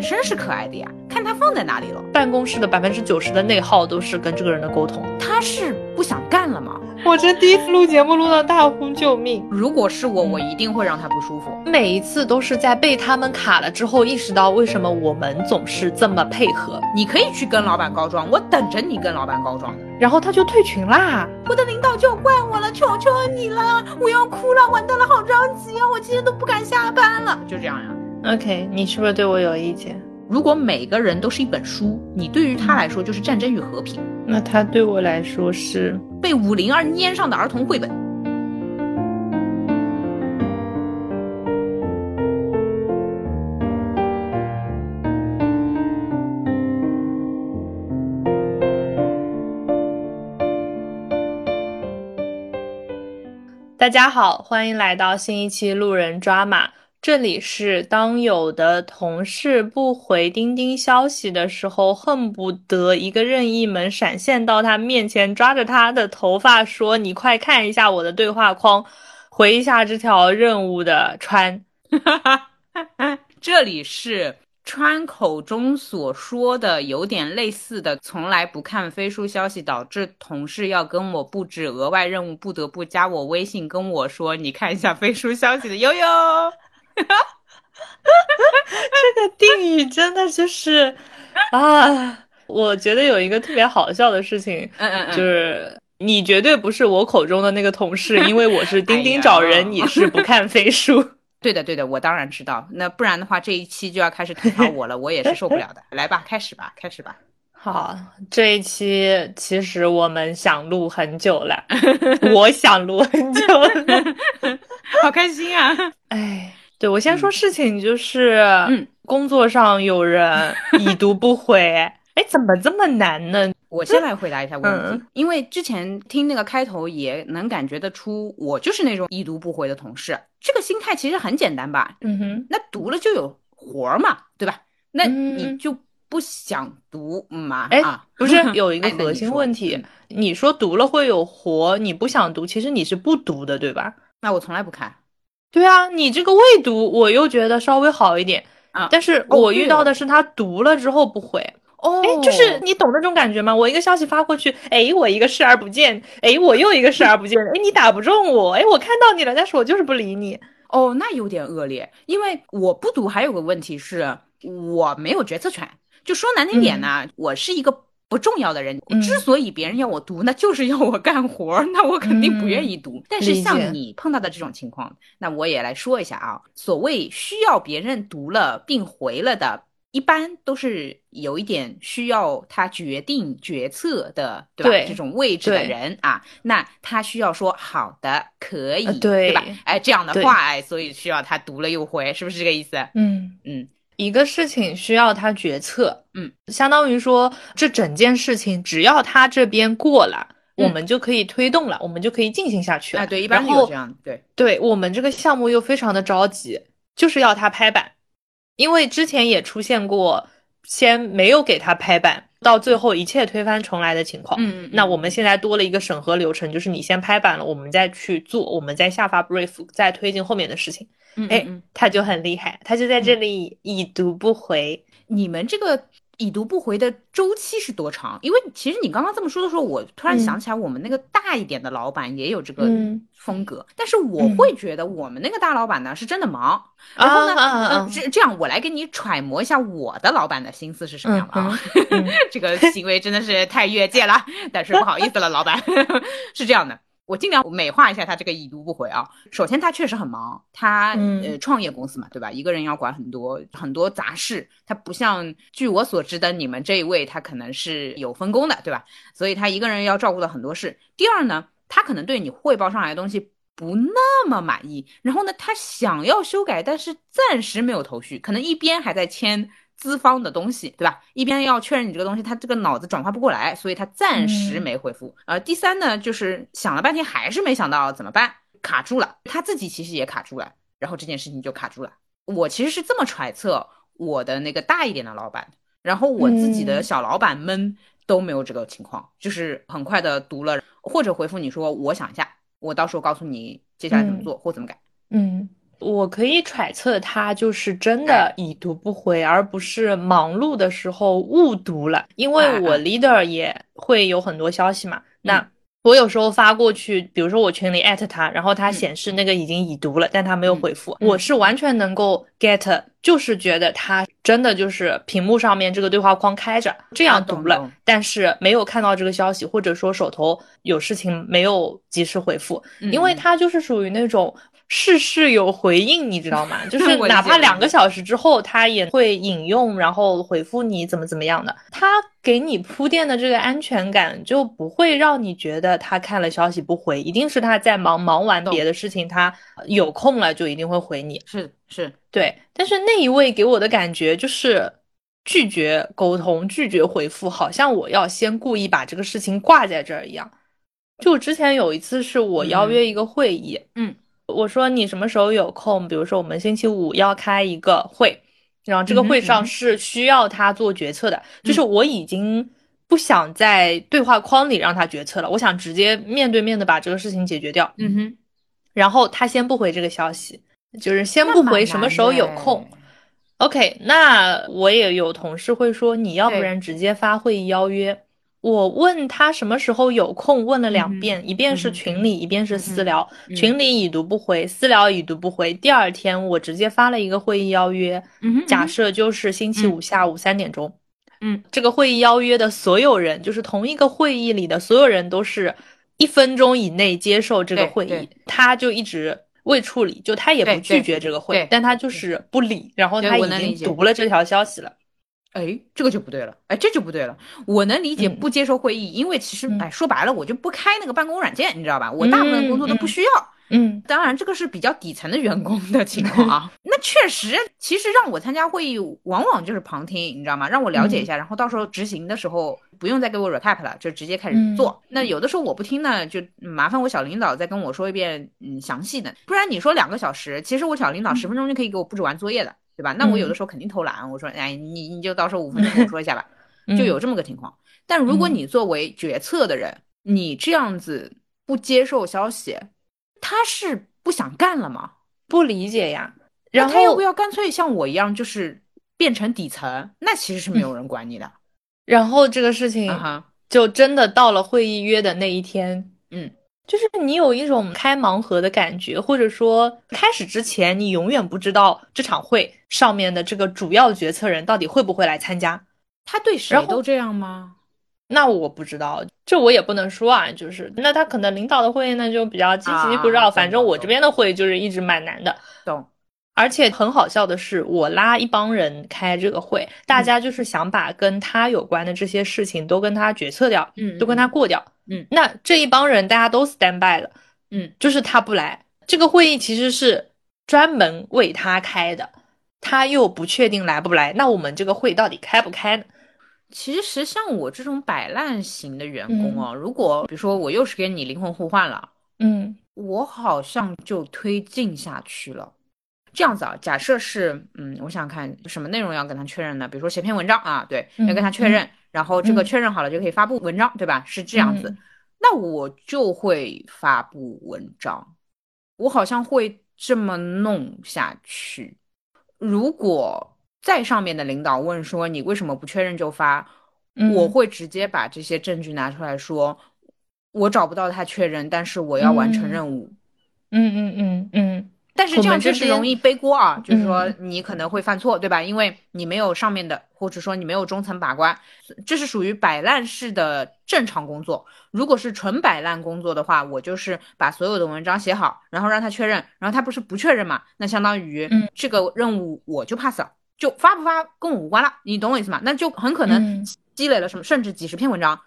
男生是可爱的呀，看他放在哪里了。办公室的百分之九十的内耗都是跟这个人的沟通。他是不想干了吗？我这第一次录节目录到大呼救命。如果是我，我一定会让他不舒服。每一次都是在被他们卡了之后，意识到为什么我们总是这么配合。你可以去跟老板告状，我等着你跟老板告状。然后他就退群啦。我的领导就怪我了，求求你了，我要哭了，完蛋了，好着急啊！我今天都不敢下班了。就这样呀。OK，你是不是对我有意见？如果每个人都是一本书，你对于他来说就是战争与和平，那他对我来说是被五零二粘上的儿童绘本。大家好，欢迎来到新一期路人抓马。这里是当有的同事不回钉钉消息的时候，恨不得一个任意门闪现到他面前，抓着他的头发说：“你快看一下我的对话框，回一下这条任务的川。”这里是川口中所说的有点类似的，从来不看飞书消息，导致同事要跟我布置额外任务，不得不加我微信跟我说：“你看一下飞书消息的悠悠。”哈，这个定语真的就是啊！我觉得有一个特别好笑的事情，嗯嗯嗯，就是你绝对不是我口中的那个同事，因为我是 钉钉找人，你是不 看飞书。对的对的，我当然知道。那不然的话，这一期就要开始吐槽我了，我也是受不了的。来吧，开始吧，开始吧。好，这一期其实我们想录很久了，我想录很久了，好开心啊！哎。对，我先说事情，就是，嗯，工作上有人 已读不回，哎，怎么这么难呢？我先来回答一下问题，因为之前听那个开头也能感觉得出，我就是那种已读不回的同事。这个心态其实很简单吧？嗯哼，那读了就有活儿嘛，对吧？那你就不想读嘛？哎，不是有一个 核心问题，你说读了会有活，你不想读，其实你是不读的，对吧？那我从来不看。对啊，你这个未读，我又觉得稍微好一点啊。但是我遇到的是他读了之后不回哦，哎，就是你懂那种感觉吗？我一个消息发过去，哎，我一个视而不见，哎，我又一个视而不见，哎，你打不中我，哎，我看到你了，但是我就是不理你。哦，那有点恶劣，因为我不读还有个问题是我没有决策权。就说难听点呢，我是一个。不重要的人，之所以别人要我读，那就是要我干活，那我肯定不愿意读。但是像你碰到的这种情况，那我也来说一下啊。所谓需要别人读了并回了的，一般都是有一点需要他决定决策的，对吧？这种位置的人啊，那他需要说好的，可以，对吧？哎，这样的话，哎，所以需要他读了又回，是不是这个意思？嗯嗯。一个事情需要他决策，嗯，相当于说这整件事情只要他这边过了，我们就可以推动了，我们就可以进行下去了。哎，对，一般有这样，对，对我们这个项目又非常的着急，就是要他拍板，因为之前也出现过先没有给他拍板，到最后一切推翻重来的情况。嗯，那我们现在多了一个审核流程，就是你先拍板了，我们再去做，我们再下发 brief，再推进后面的事情。哎，他就很厉害，他就在这里已读不回。你们这个已读不回的周期是多长？因为其实你刚刚这么说的时候，我突然想起来，我们那个大一点的老板也有这个风格。但是我会觉得我们那个大老板呢是真的忙。然后呢，这这样我来给你揣摩一下我的老板的心思是什么样的啊？这个行为真的是太越界了，但是不好意思了，老板 是这样的。我尽量美化一下他这个已读不回啊。首先，他确实很忙，他呃创业公司嘛，对吧？一个人要管很多很多杂事，他不像据我所知的你们这一位，他可能是有分工的，对吧？所以他一个人要照顾到很多事。第二呢，他可能对你汇报上来的东西不那么满意，然后呢，他想要修改，但是暂时没有头绪，可能一边还在签。资方的东西，对吧？一边要确认你这个东西，他这个脑子转化不过来，所以他暂时没回复。呃，第三呢，就是想了半天还是没想到怎么办，卡住了。他自己其实也卡住了，然后这件事情就卡住了。我其实是这么揣测我的那个大一点的老板，然后我自己的小老板们都没有这个情况，就是很快的读了或者回复你说我想一下，我到时候告诉你接下来怎么做或怎么改。嗯。我可以揣测他就是真的已读不回，而不是忙碌的时候误读了。因为我 leader 也会有很多消息嘛，那我有时候发过去，比如说我群里艾特他，然后他显示那个已经已读了，但他没有回复，我是完全能够 get，就是觉得他真的就是屏幕上面这个对话框开着，这样读了，但是没有看到这个消息，或者说手头有事情没有及时回复，因为他就是属于那种。事事有回应，你知道吗？就 是哪怕两个小时之后，他也会引用，然后回复你怎么怎么样的。他给你铺垫的这个安全感，就不会让你觉得他看了消息不回，一定是他在忙，忙完别的事情，他有空了就一定会回你。是是，对。但是那一位给我的感觉就是拒绝沟通，拒绝回复，好像我要先故意把这个事情挂在这儿一样。就之前有一次是我邀约一个会议，嗯。我说你什么时候有空？比如说我们星期五要开一个会，然后这个会上是需要他做决策的。就是我已经不想在对话框里让他决策了，我想直接面对面的把这个事情解决掉。嗯哼，然后他先不回这个消息，就是先不回什么时候有空。OK，那我也有同事会说，你要不然直接发会议邀约。我问他什么时候有空，问了两遍，一遍是群里，一遍是私聊。群里已读不回，私聊已读不回。第二天我直接发了一个会议邀约，假设就是星期五下午三点钟。嗯，这个会议邀约的所有人，就是同一个会议里的所有人，都是一分钟以内接受这个会议。他就一直未处理，就他也不拒绝这个会，但他就是不理。然后他已经读了这条消息了。哎，这个就不对了，哎，这就不对了。我能理解不接受会议，因为其实，哎，说白了，我就不开那个办公软件，你知道吧？我大部分工作都不需要。嗯，当然，这个是比较底层的员工的情况啊。那确实，其实让我参加会议，往往就是旁听，你知道吗？让我了解一下，然后到时候执行的时候不用再给我 recap 了，就直接开始做。那有的时候我不听呢，就麻烦我小领导再跟我说一遍，嗯，详细的。不然你说两个小时，其实我小领导十分钟就可以给我布置完作业的。对吧？那我有的时候肯定偷懒，我说，哎，你你就到时候五分钟跟我说一下吧，就有这么个情况。但如果你作为决策的人，你这样子不接受消息，他是不想干了吗？不理解呀。然后他要不要干脆像我一样，就是变成底层？那其实是没有人管你的。然后这个事情就真的到了会议约的那一天，嗯。就是你有一种开盲盒的感觉，或者说开始之前你永远不知道这场会上面的这个主要决策人到底会不会来参加。他对谁都这样吗？那我不知道，这我也不能说啊。就是那他可能领导的会那就比较积极，不知道。反正我这边的会就是一直蛮难的。懂。而且很好笑的是，我拉一帮人开这个会，大家就是想把跟他有关的这些事情都跟他决策掉，嗯，都跟他过掉。嗯，那这一帮人大家都 stand by 了，嗯，就是他不来，这个会议其实是专门为他开的，他又不确定来不来，那我们这个会到底开不开呢？其实像我这种摆烂型的员工啊，如果比如说我又是跟你灵魂互换了，嗯，我好像就推进下去了。这样子啊，假设是，嗯，我想看什么内容要跟他确认呢？比如说写篇文章啊，对，要跟他确认。然后这个确认好了就可以发布文章，对吧？是这样子，那我就会发布文章，我好像会这么弄下去。如果在上面的领导问说你为什么不确认就发，我会直接把这些证据拿出来说，我找不到他确认，但是我要完成任务。嗯嗯嗯嗯。但是这样就是容易背锅啊，就是说你可能会犯错，对吧？因为你没有上面的，或者说你没有中层把关，这是属于摆烂式的正常工作。如果是纯摆烂工作的话，我就是把所有的文章写好，然后让他确认，然后他不是不确认嘛？那相当于这个任务我就 pass 了，就发不发跟我无关了，你懂我意思吗？那就很可能积累了什么，甚至几十篇文章。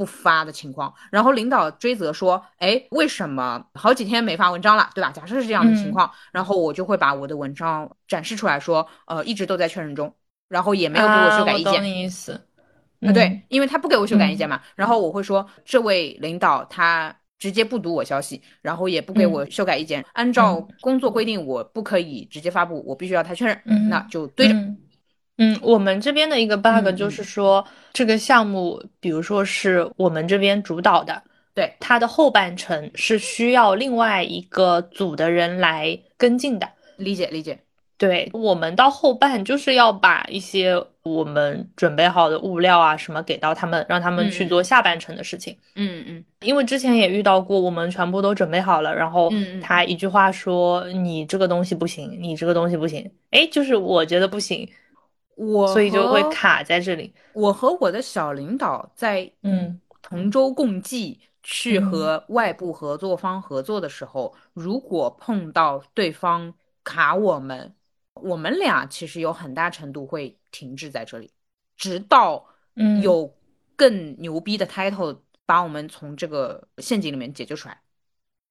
不发的情况，然后领导追责说，哎，为什么好几天没发文章了，对吧？假设是这样的情况，然后我就会把我的文章展示出来说，呃，一直都在确认中，然后也没有给我修改意见。意思，啊，对，因为他不给我修改意见嘛，然后我会说，这位领导他直接不读我消息，然后也不给我修改意见，按照工作规定，我不可以直接发布，我必须要他确认，那就对着。嗯，我们这边的一个 bug 就是说，这个项目，比如说是我们这边主导的，对，它的后半程是需要另外一个组的人来跟进的。理解理解。对我们到后半就是要把一些我们准备好的物料啊什么给到他们，让他们去做下半程的事情。嗯嗯，因为之前也遇到过，我们全部都准备好了，然后他一句话说你这个东西不行，你这个东西不行，哎，就是我觉得不行，我所以就会卡在这里。我和我的小领导在嗯同舟共济去和外部合作方合作的时候，如果碰到对方卡我们。我们俩其实有很大程度会停滞在这里，直到有更牛逼的 title 把我们从这个陷阱里面解救出来。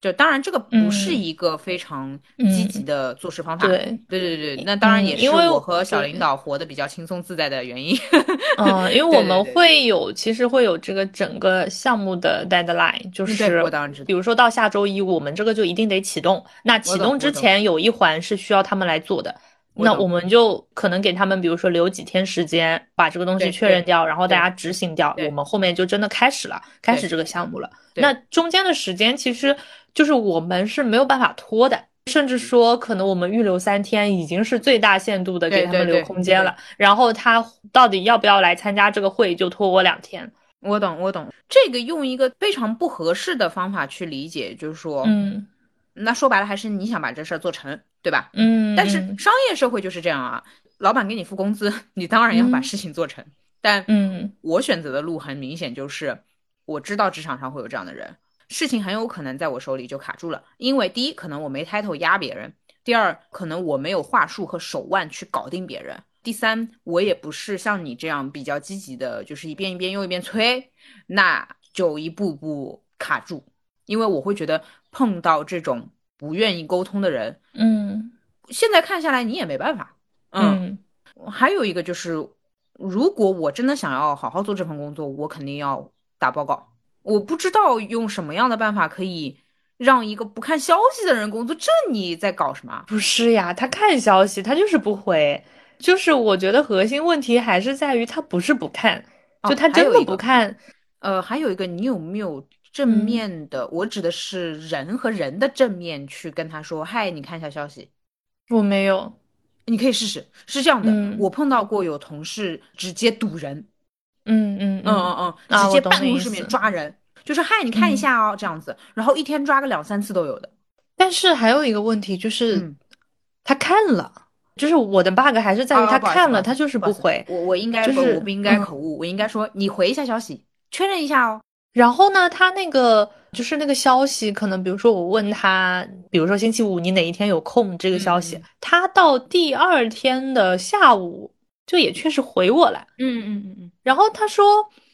就当然这个不是一个非常积极的做事方法。对对对对，那当然也是我和小领导活得比较轻松自在的原因。嗯，因为 我们会有，其实会有这个整个项目的 deadline，就是比如说到下周一，我们这个就一定得启动。那启动之前有一环是需要他们来做的。那我们就可能给他们，比如说留几天时间，把这个东西确认掉，然后大家执行掉，我们后面就真的开始了，开始这个项目了。那中间的时间其实就是我们是没有办法拖的，甚至说可能我们预留三天已经是最大限度的给他们留空间了。然后他到底要不要来参加这个会，就拖我两天。我懂，我懂。这个用一个非常不合适的方法去理解，就是说，嗯。那说白了还是你想把这事儿做成，对吧？嗯。但是商业社会就是这样啊，老板给你付工资，你当然要把事情做成。但嗯，我选择的路很明显就是，我知道职场上会有这样的人，事情很有可能在我手里就卡住了。因为第一，可能我没 title 压别人；第二，可能我没有话术和手腕去搞定别人；第三，我也不是像你这样比较积极的，就是一遍一遍又一遍催，那就一步步卡住。因为我会觉得碰到这种不愿意沟通的人，嗯，现在看下来你也没办法，嗯，还有一个就是，如果我真的想要好好做这份工作，我肯定要打报告。我不知道用什么样的办法可以让一个不看消息的人工作，这你在搞什么？不是呀，他看消息，他就是不回，就是我觉得核心问题还是在于他不是不看，就他真的不看。呃，还有一个，你有没有？正面的，我指的是人和人的正面去跟他说：“嗨，你看一下消息。”我没有，你可以试试。是这样的，我碰到过有同事直接堵人，嗯嗯嗯嗯嗯，直接办公室里面抓人，就是嗨，你看一下哦，这样子，然后一天抓个两三次都有的。但是还有一个问题就是，他看了，就是我的 bug 还是在于他看了，他就是不回。我我应该就是我不应该口误，我应该说你回一下消息，确认一下哦。然后呢，他那个就是那个消息，可能比如说我问他，比如说星期五你哪一天有空这个消息，他到第二天的下午就也确实回我了，嗯嗯嗯嗯，然后他说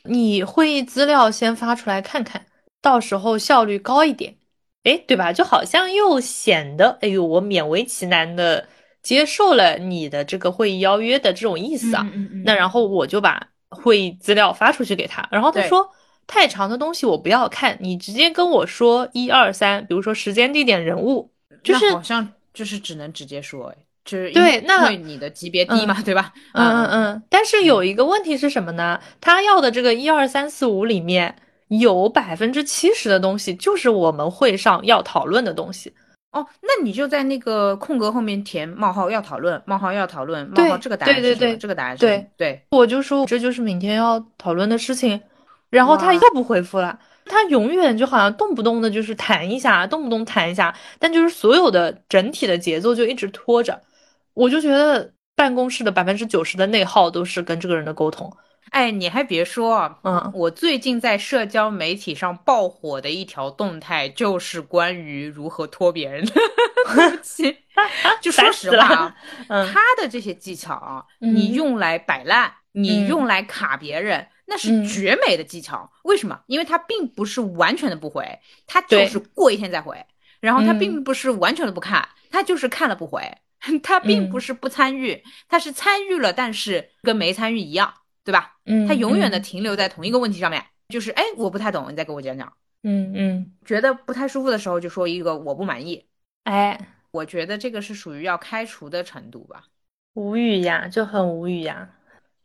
你会议资料先发出来看看，到时候效率高一点，哎，对吧？就好像又显得哎呦我勉为其难的接受了你的这个会议邀约的这种意思啊，嗯嗯，那然后我就把会议资料发出去给他，然后他说。太长的东西我不要看，你直接跟我说一二三，比如说时间、地点、人物，就是好像就是只能直接说，哎，就是对，那你的级别低嘛，对吧？嗯嗯嗯。但是有一个问题是什么呢？他要的这个一二三四五里面有百分之七十的东西就是我们会上要讨论的东西。哦，那你就在那个空格后面填冒号要讨论，冒号要讨论，冒号这个答案是什么？这个答案是对对，我就说这就是明天要讨论的事情。然后他又不回复了，他永远就好像动不动的就是弹一下，动不动弹一下，但就是所有的整体的节奏就一直拖着，我就觉得办公室的百分之九十的内耗都是跟这个人的沟通。哎，你还别说，嗯，我最近在社交媒体上爆火的一条动态就是关于如何拖别人的 东西。就 说实话啊，他的这些技巧啊，你用来摆烂，你用来卡别人。那是绝美的技巧，为什么？因为他并不是完全的不回，他就是过一天再回。然后他并不是完全的不看，他就是看了不回。他并不是不参与，他是参与了，但是跟没参与一样，对吧？嗯，他永远的停留在同一个问题上面，就是哎，我不太懂，你再给我讲讲。嗯嗯，觉得不太舒服的时候就说一个我不满意。哎，我觉得这个是属于要开除的程度吧。无语呀，就很无语呀，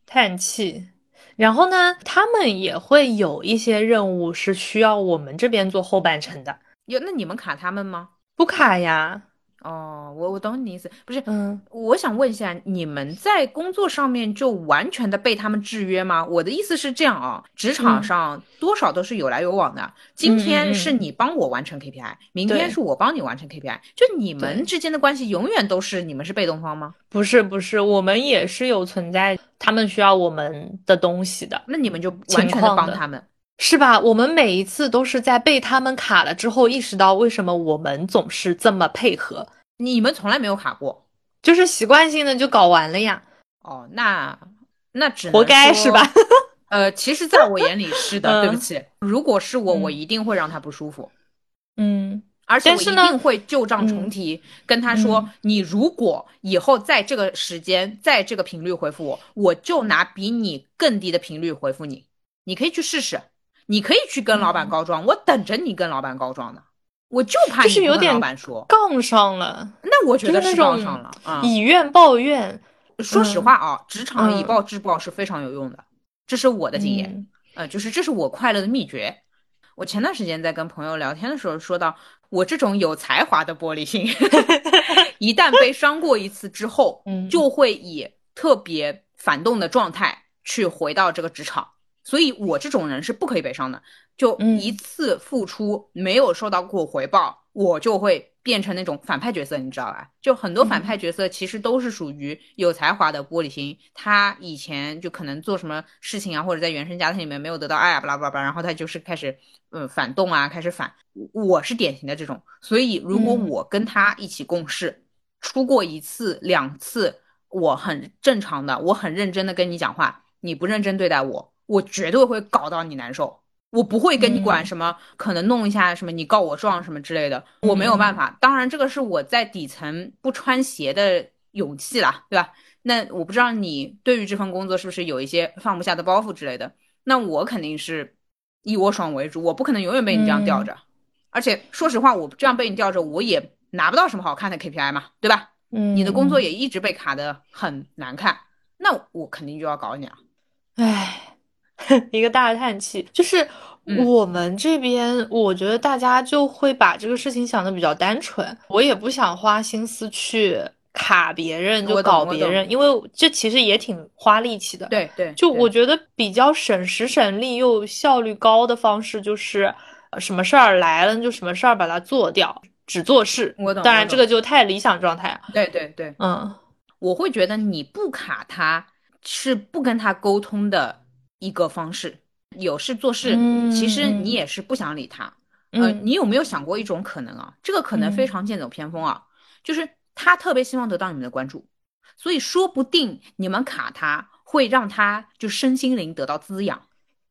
叹气。然后呢，他们也会有一些任务是需要我们这边做后半程的。有，那你们卡他们吗？不卡呀。哦，我我懂你意思，不是，嗯，我想问一下，你们在工作上面就完全的被他们制约吗？我的意思是这样啊，职场上多少都是有来有往的，今天是你帮我完成 KPI，明天是我帮你完成 KPI，就你们之间的关系永远都是你们是被动方吗？不是不是，我们也是有存在他们需要我们的东西的，那你们就完全的帮他们。是吧？我们每一次都是在被他们卡了之后，意识到为什么我们总是这么配合。你们从来没有卡过，就是习惯性的就搞完了呀。哦，那那只活该是吧？呃，其实在我眼里是的，对不起。如果是我，我一定会让他不舒服。嗯，而且我一定会旧账重提，跟他说：你如果以后在这个时间，在这个频率回复我，我就拿比你更低的频率回复你。你可以去试试。你可以去跟老板告状，我等着你跟老板告状呢。我就怕你跟老板说杠上了。那我觉得是杠上了啊！以怨报怨。说实话啊，职场以暴制暴是非常有用的，这是我的经验。呃，就是这是我快乐的秘诀。我前段时间在跟朋友聊天的时候说到，我这种有才华的玻璃心，一旦被伤过一次之后，就会以特别反动的状态去回到这个职场。所以，我这种人是不可以悲伤的。就一次付出没有受到过回报，我就会变成那种反派角色，你知道吧？就很多反派角色其实都是属于有才华的玻璃心。他以前就可能做什么事情啊，或者在原生家庭里面没有得到爱啊，巴拉巴拉，然后他就是开始嗯反动啊，开始反。我是典型的这种。所以，如果我跟他一起共事，出过一次两次，我很正常的，我很认真的跟你讲话，你不认真对待我。我绝对会搞到你难受，我不会跟你管什么，可能弄一下什么，你告我状什么之类的，我没有办法。当然，这个是我在底层不穿鞋的勇气啦，对吧？那我不知道你对于这份工作是不是有一些放不下的包袱之类的。那我肯定是以我爽为主，我不可能永远被你这样吊着。而且说实话，我这样被你吊着，我也拿不到什么好看的 KPI 嘛，对吧？嗯，你的工作也一直被卡的很难看，那我肯定就要搞你啊。唉。一个大叹气，就是我们这边，我觉得大家就会把这个事情想的比较单纯。我也不想花心思去卡别人，就搞别人，因为这其实也挺花力气的。对对，就我觉得比较省时省力又效率高的方式，就是什么事儿来了就什么事儿把它做掉，只做事。我懂。当然这个就太理想状态。对对对，嗯，我会觉得你不卡他是不跟他沟通的。一个方式，有事做事，其实你也是不想理他。呃，你有没有想过一种可能啊？这个可能非常剑走偏锋啊，就是他特别希望得到你们的关注，所以说不定你们卡他会让他就身心灵得到滋养。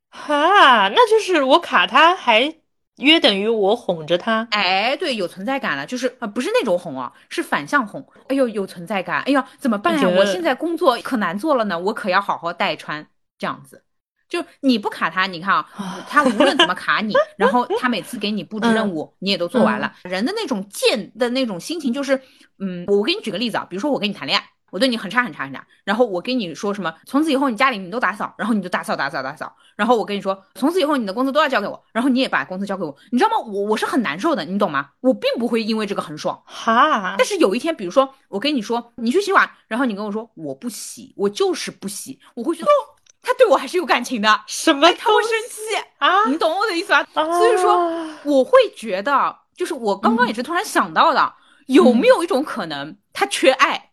哈，那就是我卡他还约等于我哄着他。哎，对，有存在感了，就是啊，不是那种哄啊，是反向哄。哎呦，有存在感。哎呦，怎么办呀？我现在工作可难做了呢，我可要好好带穿这样子。就你不卡他，你看啊，他无论怎么卡你，然后他每次给你布置任务，你也都做完了。人的那种贱的那种心情，就是，嗯，我给你举个例子啊，比如说我跟你谈恋爱，我对你很差很差很差，然后我跟你说什么，从此以后你家里你都打扫，然后你就打扫打扫打扫，然后我跟你说，从此以后你的工资都要交给我，然后你也把工资交给我，你知道吗？我我是很难受的，你懂吗？我并不会因为这个很爽哈，但是有一天，比如说我跟你说你去洗碗，然后你跟我说我不洗，我就是不洗，我会觉得。他对我还是有感情的，什么？他会生气啊？你懂我的意思吧？所以说，我会觉得，就是我刚刚也是突然想到的，有没有一种可能，他缺爱，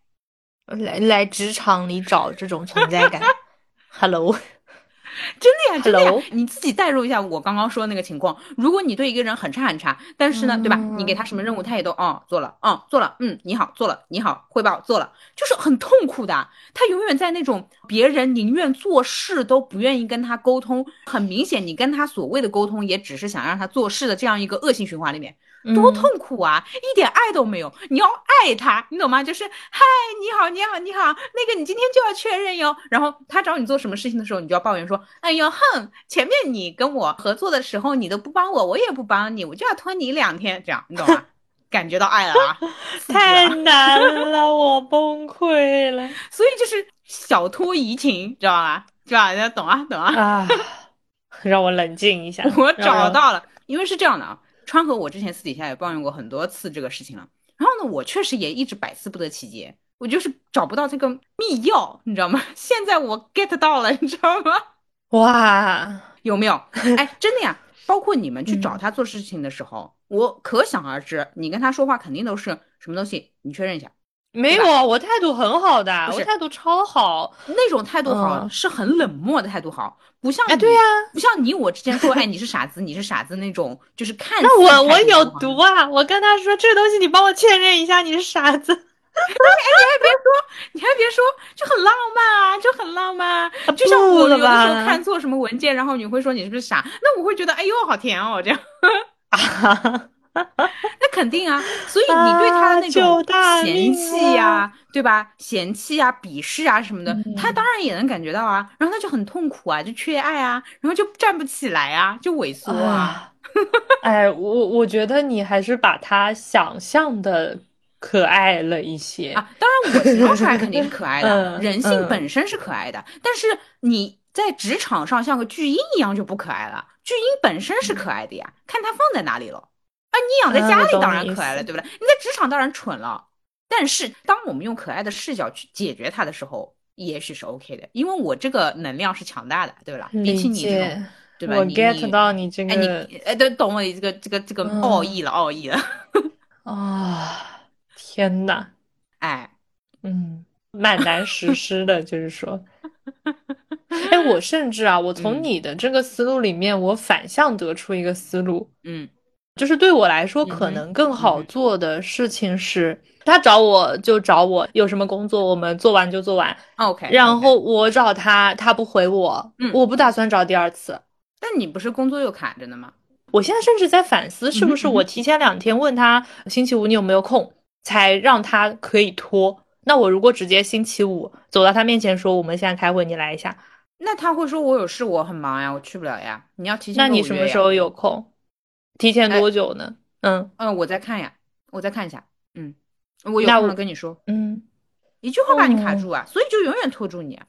来来职场里找这种存在感？Hello。真的呀，真的呀，你自己代入一下我刚刚说的那个情况。如果你对一个人很差很差，但是呢，对吧？你给他什么任务，他也都哦做了，哦做了，嗯你好做了，你好汇报做了，就是很痛苦的。他永远在那种别人宁愿做事都不愿意跟他沟通，很明显你跟他所谓的沟通也只是想让他做事的这样一个恶性循环里面。多痛苦啊！一点爱都没有。你要爱他，你懂吗？就是嗨，你好，你好，你好。那个，你今天就要确认哟。然后他找你做什么事情的时候，你就要抱怨说：“哎呦，哼，前面你跟我合作的时候，你都不帮我，我也不帮你，我就要拖你两天，这样你懂吗？感觉到爱了啊！太难了，我崩溃了。所以就是小拖怡情，知道吧？知道吧？懂啊，懂啊。啊，让我冷静一下。我找到了，因为是这样的啊。川和我之前私底下也抱怨过很多次这个事情了，然后呢，我确实也一直百思不得其解，我就是找不到这个密钥，你知道吗？现在我 get 到了，你知道吗？哇，有没有？哎，真的呀！包括你们去找他做事情的时候，我可想而知，你跟他说话肯定都是什么东西？你确认一下。没有，我态度很好的，我态度超好。那种态度好是很冷漠的态度好，不像哎，对呀，不像你我之前说，哎，你是傻子，你是傻子那种，就是看。那我我有毒啊！我跟他说这东西，你帮我确认一下，你是傻子。哎，你还别说，你还别说，就很浪漫啊，就很浪漫。就像我有的时候看错什么文件，然后你会说你是不是傻？那我会觉得，哎呦，好甜哦，这样。那肯定啊，所以你对他的那种嫌弃呀，对吧？嫌弃啊、鄙视啊什么的，他当然也能感觉到啊。然后他就很痛苦啊，就缺爱啊，然后就站不起来啊，就萎缩啊。哎，我我觉得你还是把他想象的可爱了一些啊。当然，我形容出来肯定是可爱的，人性本身是可爱的。但是你在职场上像个巨婴一样就不可爱了。巨婴本身是可爱的呀，看他放在哪里了。啊，你养在家里当然可爱了，对不对？你在职场当然蠢了。但是，当我们用可爱的视角去解决它的时候，也许是 OK 的，因为我这个能量是强大的，对吧？比起你这种，对吧？我 get 到你这个，哎，你哎，都懂我这个这个这个奥义了，奥义了。啊，天呐，哎，嗯，蛮难实施的，就是说，哎，我甚至啊，我从你的这个思路里面，我反向得出一个思路，嗯。就是对我来说，可能更好做的事情是，他找我就找我，有什么工作我们做完就做完，OK。然后我找他，他不回我，嗯，我不打算找第二次。但你不是工作又卡着呢吗？我现在甚至在反思，是不是我提前两天问他星期五你有没有空，才让他可以拖。那我如果直接星期五走到他面前说我们现在开会，你来一下，那他会说我有事，我很忙呀，我去不了呀。你要提前。那你什么时候有空？提前多久呢？嗯嗯，我再看呀，我再看一下。嗯，我有空了跟你说。嗯，一句话把你卡住啊，所以就永远拖住你。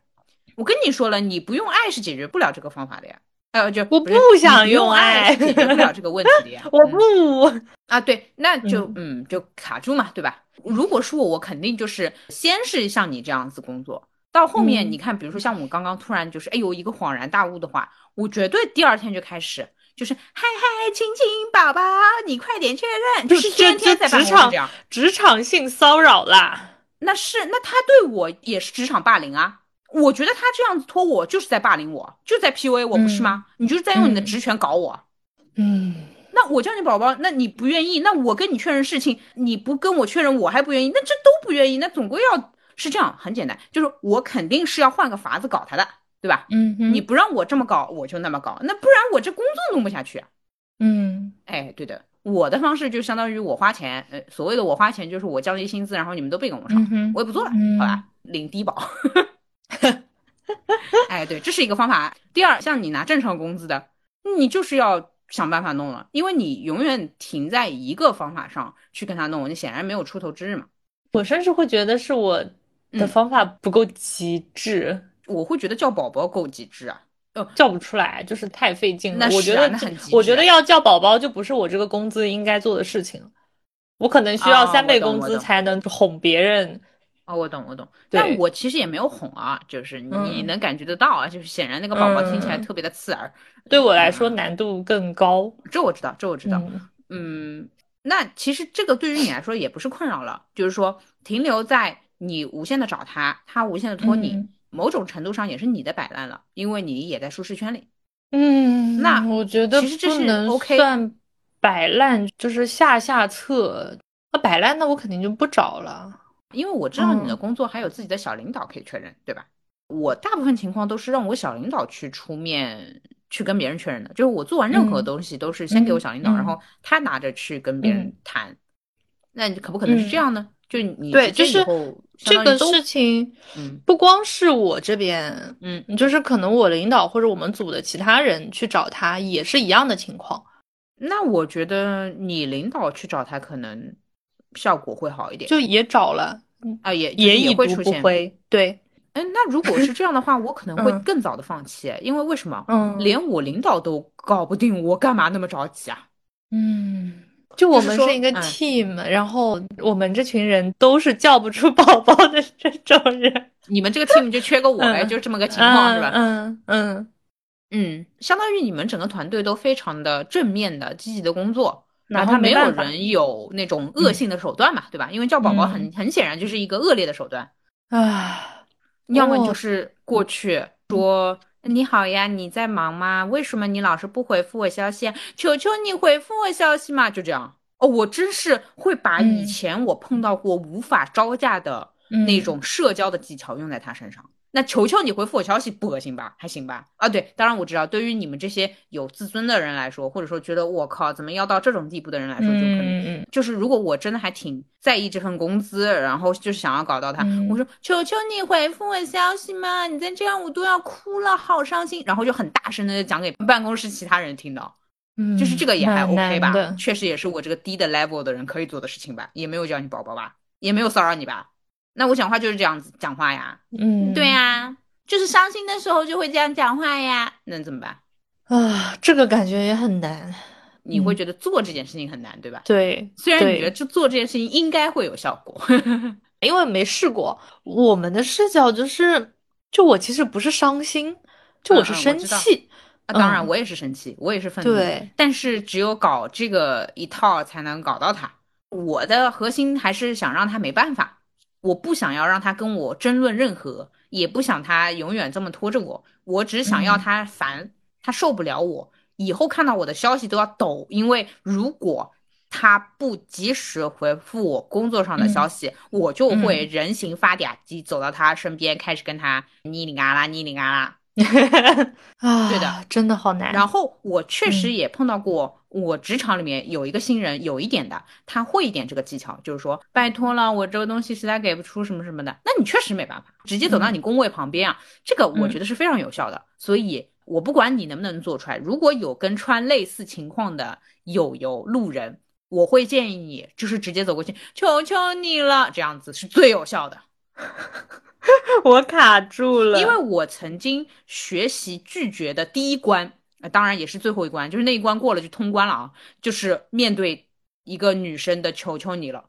我跟你说了，你不用爱是解决不了这个方法的呀。呃，就我不想用爱解决不了这个问题的呀。我不啊，对，那就嗯就卡住嘛，对吧？如果是我，我肯定就是先是像你这样子工作，到后面你看，比如说像我刚刚突然就是哎呦一个恍然大悟的话，我绝对第二天就开始。就是嗨嗨，亲亲宝宝，你快点确认，就是天天在职场职场性骚扰啦。那是，那他对我也是职场霸凌啊。我觉得他这样子拖我，就是在霸凌我，就在 PUA 我，不是吗？你就是在用你的职权搞我。嗯，那我叫你宝宝，那你不愿意，那我跟你确认事情，你不跟我确认，我还不愿意，那这都不愿意，那总归要是这样，很简单，就是我肯定是要换个法子搞他的。对吧？嗯，你不让我这么搞，我就那么搞，那不然我这工作弄不下去啊。嗯，哎，对的，我的方式就相当于我花钱，呃，所谓的我花钱就是我降低薪资，然后你们都别跟我吵，我也不做了，好吧，领低保。哎，对，这是一个方法。第二，像你拿正常工资的，你就是要想办法弄了，因为你永远停在一个方法上去跟他弄，你显然没有出头之日嘛。我甚至会觉得是我的方法不够极致。我会觉得叫宝宝够极致啊，呃，叫不出来，就是太费劲了。我觉得，我觉得要叫宝宝就不是我这个工资应该做的事情。我可能需要三倍工资才能哄别人。哦，我懂，我懂。但我其实也没有哄啊，就是你能感觉得到啊，就是显然那个宝宝听起来特别的刺耳。对我来说难度更高，这我知道，这我知道。嗯，那其实这个对于你来说也不是困扰了，就是说停留在你无限的找他，他无限的拖你。某种程度上也是你的摆烂了，因为你也在舒适圈里。嗯，那我觉得其实这是 OK，算摆烂就是下下策。那摆烂，那我肯定就不找了，因为我知道你的工作还有自己的小领导可以确认，对吧？我大部分情况都是让我小领导去出面去跟别人确认的，就是我做完任何东西都是先给我小领导，然后他拿着去跟别人谈。那你可不可能是这样呢？就你对，就是这个事情，嗯，不光是我这边，嗯，就是可能我领导或者我们组的其他人去找他也是一样的情况。那我觉得你领导去找他可能效果会好一点，就也找了啊，也也也会出现。对，哎，那如果是这样的话，我可能会更早的放弃，因为为什么？嗯，连我领导都搞不定，我干嘛那么着急啊？嗯。就我们是一个 team，然后我们这群人都是叫不出宝宝的这种人。你们这个 team 就缺个我呗，就这么个情况是吧？嗯嗯嗯，相当于你们整个团队都非常的正面的、积极的工作，然后没有人有那种恶性的手段嘛，对吧？因为叫宝宝很很显然就是一个恶劣的手段啊，要么就是过去说。你好呀，你在忙吗？为什么你老是不回复我消息？求求你回复我消息嘛！就这样哦，我真是会把以前我碰到过无法招架的那种社交的技巧用在他身上。那求求你回复我消息，不恶心吧？还行吧？啊，对，当然我知道，对于你们这些有自尊的人来说，或者说觉得我靠，怎么要到这种地步的人来说，就可能就是如果我真的还挺在意这份工资，然后就是想要搞到他，我说求求你回复我消息嘛，你再这样我都要哭了，好伤心，然后就很大声的讲给办公室其他人听到，嗯，就是这个也还 OK 吧？确实也是我这个低的 level 的人可以做的事情吧？也没有叫你宝宝吧？也没有骚扰你吧？那我讲话就是这样子讲话呀，嗯，对呀。就是伤心的时候就会这样讲话呀，那怎么办啊？这个感觉也很难。你会觉得做这件事情很难，对吧？对，虽然你觉得就做这件事情应该会有效果，因为没试过。我们的视角就是，就我其实不是伤心，就我是生气。啊，当然我也是生气，我也是愤怒。对，但是只有搞这个一套才能搞到他。我的核心还是想让他没办法，我不想要让他跟我争论任何。也不想他永远这么拖着我，我只想要他烦，他受不了我，以后看到我的消息都要抖，因为如果他不及时回复我工作上的消息，我就会人形发嗲机走到他身边，开始跟他你里嘎啦你里嘎啦。啊，对的，真的好难。然后我确实也碰到过，我职场里面有一个新人，有一点的，他会一点这个技巧，就是说，拜托了，我这个东西实在给不出什么什么的，那你确实没办法，直接走到你工位旁边啊，这个我觉得是非常有效的。所以我不管你能不能做出来，如果有跟川类似情况的友友路人，我会建议你就是直接走过去，求求你了，这样子是最有效的。我卡住了，因为我曾经学习拒绝的第一关，当然也是最后一关，就是那一关过了就通关了啊，就是面对一个女生的求求你了。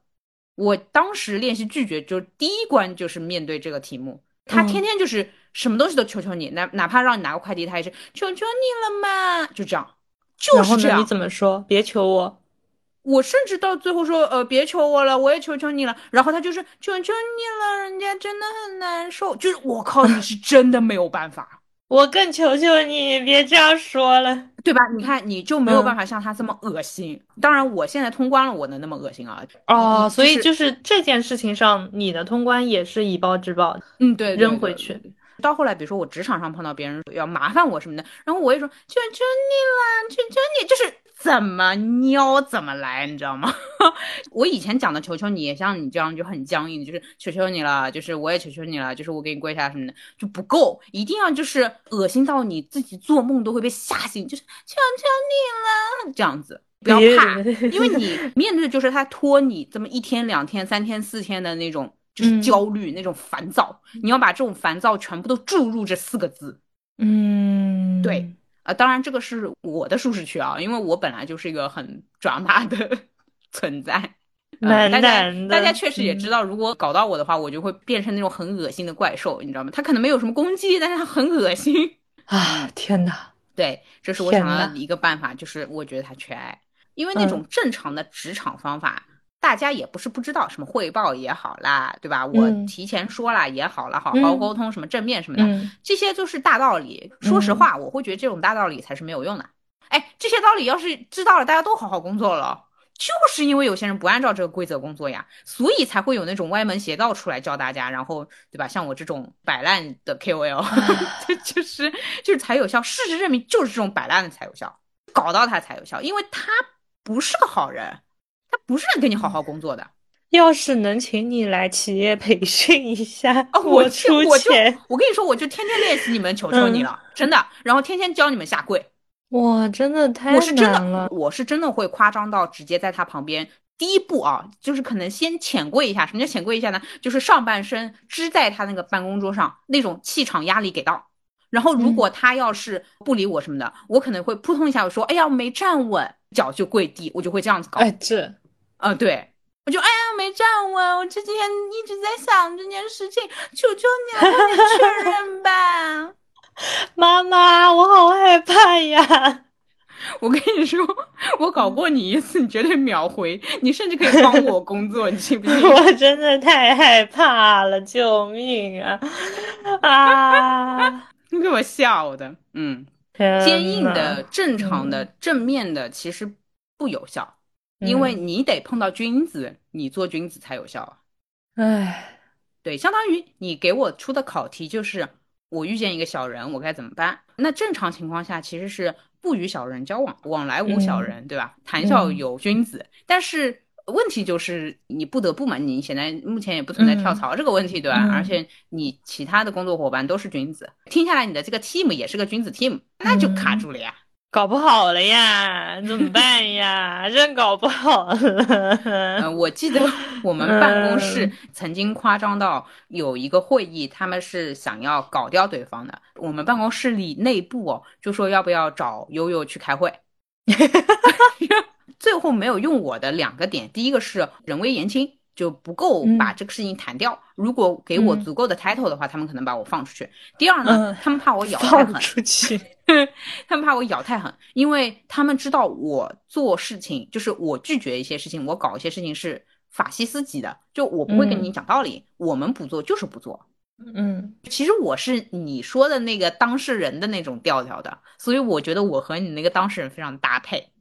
我当时练习拒绝，就第一关就是面对这个题目，他天天就是什么东西都求求你，哪哪怕让你拿个快递，他也是求求你了嘛，就这样，就是这样。你怎么说？别求我。我甚至到最后说，呃，别求我了，我也求求你了。然后他就是求求你了，人家真的很难受。就是我靠，你是真的没有办法。我更求求你别这样说了，对吧？你看，你就没有办法像他这么恶心。当然，我现在通关了，我能那么恶心啊？哦，所以就是这件事情上，你的通关也是以暴制暴。嗯，对，扔回去。到后来，比如说我职场上碰到别人要麻烦我什么的，然后我也说求求你了，求求你，就是。怎么撩怎么来，你知道吗？我以前讲的求求你，也像你这样就很僵硬，就是求求你了，就是我也求求你了，就是我给你跪下什么的。就不够，一定要就是恶心到你自己做梦都会被吓醒，就是求求你了这样子，不要怕，因为你面对的就是他拖你这么一天两天三天四天的那种就是焦虑那种烦躁，你要把这种烦躁全部都注入这四个字，嗯，对。啊，当然这个是我的舒适区啊，因为我本来就是一个很 抓马的 存在。大家大家确实也知道，如果搞到我的话，我就会变成那种很恶心的怪兽，你知道吗？他可能没有什么攻击，但是他很恶心啊！天哪，对，这是我想到的一个办法，就是我觉得他缺爱，因为那种正常的职场方法。大家也不是不知道，什么汇报也好啦，对吧？我提前说了也好了，好好沟通，什么正面什么的，这些就是大道理。说实话，我会觉得这种大道理才是没有用的。哎，这些道理要是知道了，大家都好好工作了。就是因为有些人不按照这个规则工作呀，所以才会有那种歪门邪道出来教大家，然后对吧？像我这种摆烂的 KOL，就是就是才有效。事实证明，就是这种摆烂的才有效，搞到他才有效，因为他不是个好人。他不是来跟你好好工作的。要是能请你来企业培训一下，啊 我出钱。我跟你说，我就天天练习你们，求求你了，真的。然后天天教你们下跪。哇，真的太我是真的，我是真的会夸张到直接在他旁边，第一步啊，就是可能先浅跪一下。什么叫浅跪一下呢？就是上半身支在他那个办公桌上，那种气场压力给到。然后如果他要是不理我什么的，我可能会扑通一下我说，哎呀，没站稳，脚就跪地，我就会这样子搞。哎，这，啊，对，我就哎呀，没站稳，我这几天一直在想这件事情，求求你了，快点确认吧。妈妈，我好害怕呀。我跟你说，我搞过你一次，你绝对秒回，你甚至可以帮我工作，你信不信？我真的太害怕了，救命啊！啊，你给我笑的，嗯，坚硬的、正常的、正面的其实不有效，因为你得碰到君子，你做君子才有效啊。唉，对，相当于你给我出的考题就是，我遇见一个小人，我该怎么办？那正常情况下其实是。不与小人交往，往来无小人，对吧？谈笑有君子。但是问题就是你不得不嘛，你现在目前也不存在跳槽这个问题，对吧？而且你其他的工作伙伴都是君子，听下来你的这个 team 也是个君子 team，那就卡住了呀。搞不好了呀，怎么办呀？真搞不好了。嗯，我记得我们办公室曾经夸张到有一个会议，他们是想要搞掉对方的。我们办公室里内部哦，就说要不要找悠悠去开会。最后没有用我的两个点，第一个是人微言轻。就不够把这个事情谈掉。如果给我足够的 title 的话，他们可能把我放出去。第二呢，他们怕我咬太狠。出去，他们怕我咬太狠，因为他们知道我做事情就是我拒绝一些事情，我搞一些事情是法西斯级的，就我不会跟你讲道理。我们不做就是不做。嗯，其实我是你说的那个当事人的那种调调的，所以我觉得我和你那个当事人非常搭配。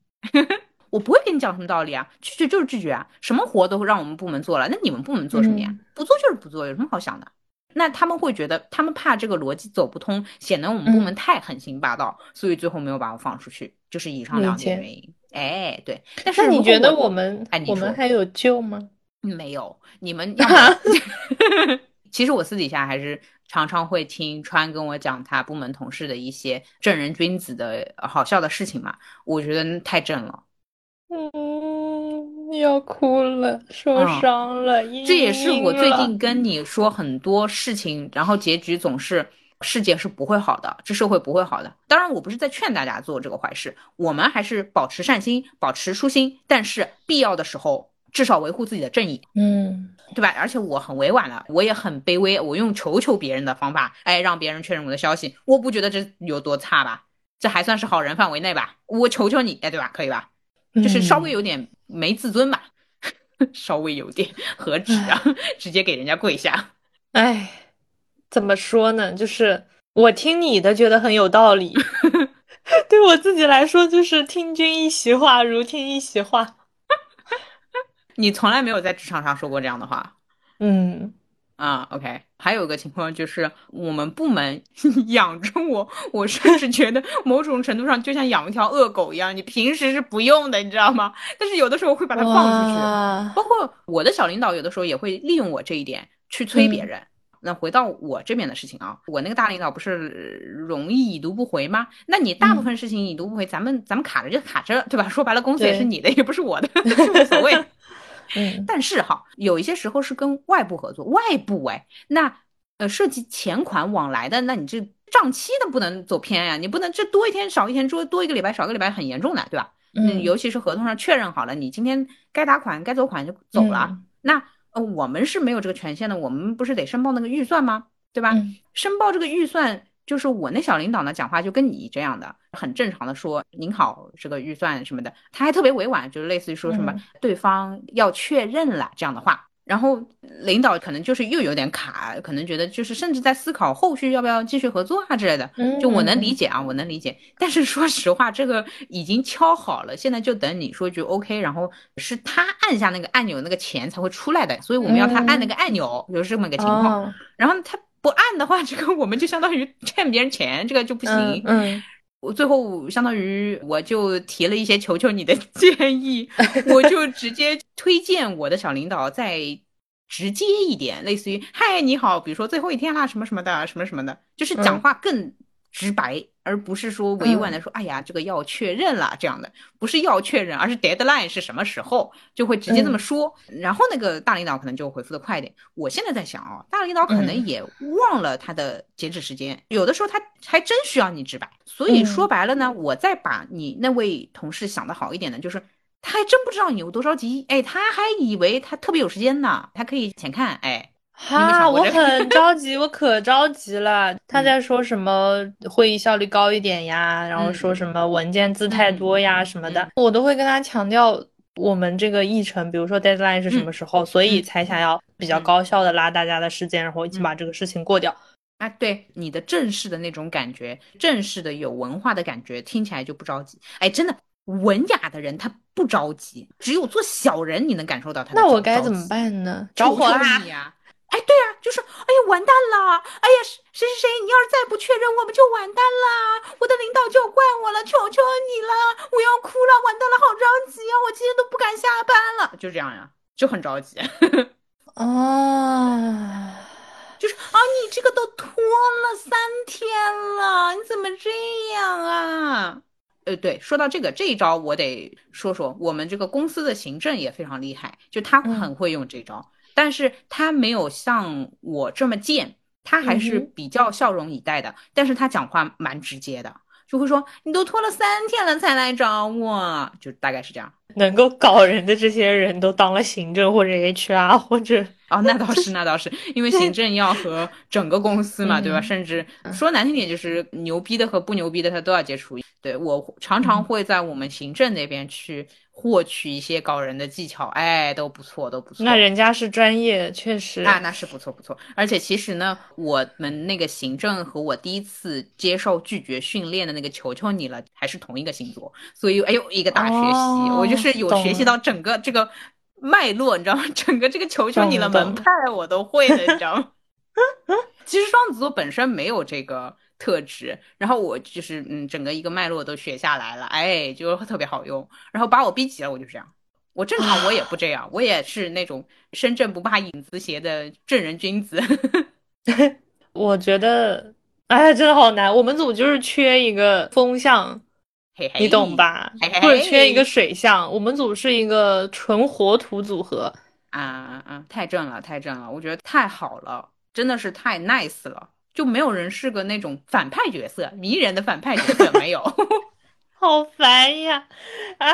我不会跟你讲什么道理啊，拒绝就是拒绝啊，什么活都让我们部门做了，那你们部门做什么呀？不做就是不做，有什么好想的？那他们会觉得，他们怕这个逻辑走不通，显得我们部门太横行霸道，所以最后没有把我放出去，就是以上两点原因。哎，对。但是你觉得我们，哎，我们还有救吗？没有，你们要。其实我私底下还是常常会听川跟我讲他部门同事的一些正人君子的好笑的事情嘛，我觉得太正了。嗯，要哭了，受伤了。这也是我最近跟你说很多事情，然后结局总是世界是不会好的，这社会不会好的。当然，我不是在劝大家做这个坏事，我们还是保持善心，保持初心。但是必要的时候，至少维护自己的正义，嗯，对吧？而且我很委婉了，我也很卑微，我用求求别人的方法，哎，让别人确认我的消息。我不觉得这有多差吧？这还算是好人范围内吧？我求求你，哎，对吧？可以吧？就是稍微有点没自尊吧，稍微有点何止啊，直接给人家跪下。哎，怎么说呢？就是我听你的觉得很有道理，对我自己来说就是听君一席话，如听一席话。你从来没有在职场上说过这样的话。嗯。啊，OK，还有一个情况就是我们部门 养着我，我甚至觉得某种程度上就像养一条恶狗一样，你平时是不用的，你知道吗？但是有的时候会把它放出去，包括我的小领导有的时候也会利用我这一点去催别人。那回到我这边的事情啊，我那个大领导不是容易已读不回吗？那你大部分事情已读不回，咱们咱们卡着就卡着，对吧？说白了，公司也是你的，也不是我的，无所谓。嗯，但是哈，有一些时候是跟外部合作，外部哎，那呃涉及钱款往来的，那你这账期的不能走偏呀，你不能这多一天少一天，多多一个礼拜少一个礼拜很严重的，对吧？嗯，尤其是合同上确认好了，你今天该打款该走款就走了，那呃我们是没有这个权限的，我们不是得申报那个预算吗？对吧？申报这个预算。就是我那小领导呢，讲话就跟你这样的，很正常的说您好，这个预算什么的，他还特别委婉，就是类似于说什么对方要确认了这样的话，然后领导可能就是又有点卡，可能觉得就是甚至在思考后续要不要继续合作啊之类的，就我能理解啊，我能理解，但是说实话，这个已经敲好了，现在就等你说句 OK，然后是他按下那个按钮，那个钱才会出来的，所以我们要他按那个按钮，就是这么个情况，然后他。不按的话，这个我们就相当于欠别人钱，这个就不行。嗯，我最后相当于我就提了一些求求你的 建议，我就直接推荐我的小领导再直接一点，类似于“嗨，你好”，比如说最后一天啦，什么什么的，什么什么的，就是讲话更直白，而不是说委婉的说，哎呀，这个要确认了这样的，不是要确认，而是 deadline 是什么时候，就会直接这么说。然后那个大领导可能就回复的快一点。我现在在想啊，大领导可能也忘了他的截止时间，有的时候他还真需要你直白。所以说白了呢，我再把你那位同事想的好一点呢，就是他还真不知道你有多着急，哎，他还以为他特别有时间呢，他可以浅看，哎。哈，我很着急，我可着急了。他在说什么会议效率高一点呀，然后说什么文件字太多呀什么的，我都会跟他强调我们这个议程，比如说 deadline 是什么时候，所以才想要比较高效的拉大家的时间，然后一起把这个事情过掉。啊，对你的正式的那种感觉，正式的有文化的感觉，听起来就不着急。哎，真的文雅的人他不着急，只有做小人你能感受到他。那我该怎么办呢？着火啦！哎，对呀，就是，哎呀，完蛋了！哎呀，谁谁谁，你要是再不确认，我们就完蛋了！我的领导就要怪我了，求求你了，我要哭了，完蛋了，好着急啊！我今天都不敢下班了，就这样呀，就很着急。啊，就是啊，你这个都拖了三天了，你怎么这样啊？呃，对，说到这个这一招，我得说说，我们这个公司的行政也非常厉害，就他很会用这招。但是他没有像我这么贱，他还是比较笑容以待的。但是他讲话蛮直接的，就会说你都拖了三天了才来找我，就大概是这样。能够搞人的这些人都当了行政或者 HR 或者 哦，那倒是那倒是，因为行政要和整个公司嘛，对吧？甚至说难听点，就是牛逼的和不牛逼的他都要接触。对我常常会在我们行政那边去。获取一些搞人的技巧，哎，都不错，都不错。那人家是专业，确实那，那是不错不错。而且其实呢，我们那个行政和我第一次接受拒绝训练的那个求求你了，还是同一个星座，所以哎呦，一个大学习，我就是有学习到整个这个脉络，你知道吗？整个这个求求你了门派我都会的，你知道吗？其实双子座本身没有这个。特质，然后我就是嗯，整个一个脉络都学下来了，哎，就特别好用，然后把我逼急了，我就这样。我正常我也不这样，我也是那种身正不怕影子斜的正人君子。我觉得，哎，真的好难。我们组就是缺一个风象，你懂吧？或者缺一个水象。我们组是一个纯火土组合。啊啊啊！太正了，太正了！我觉得太好了，真的是太 nice 了。就没有人是个那种反派角色，迷人的反派角色没有，好烦呀！啊，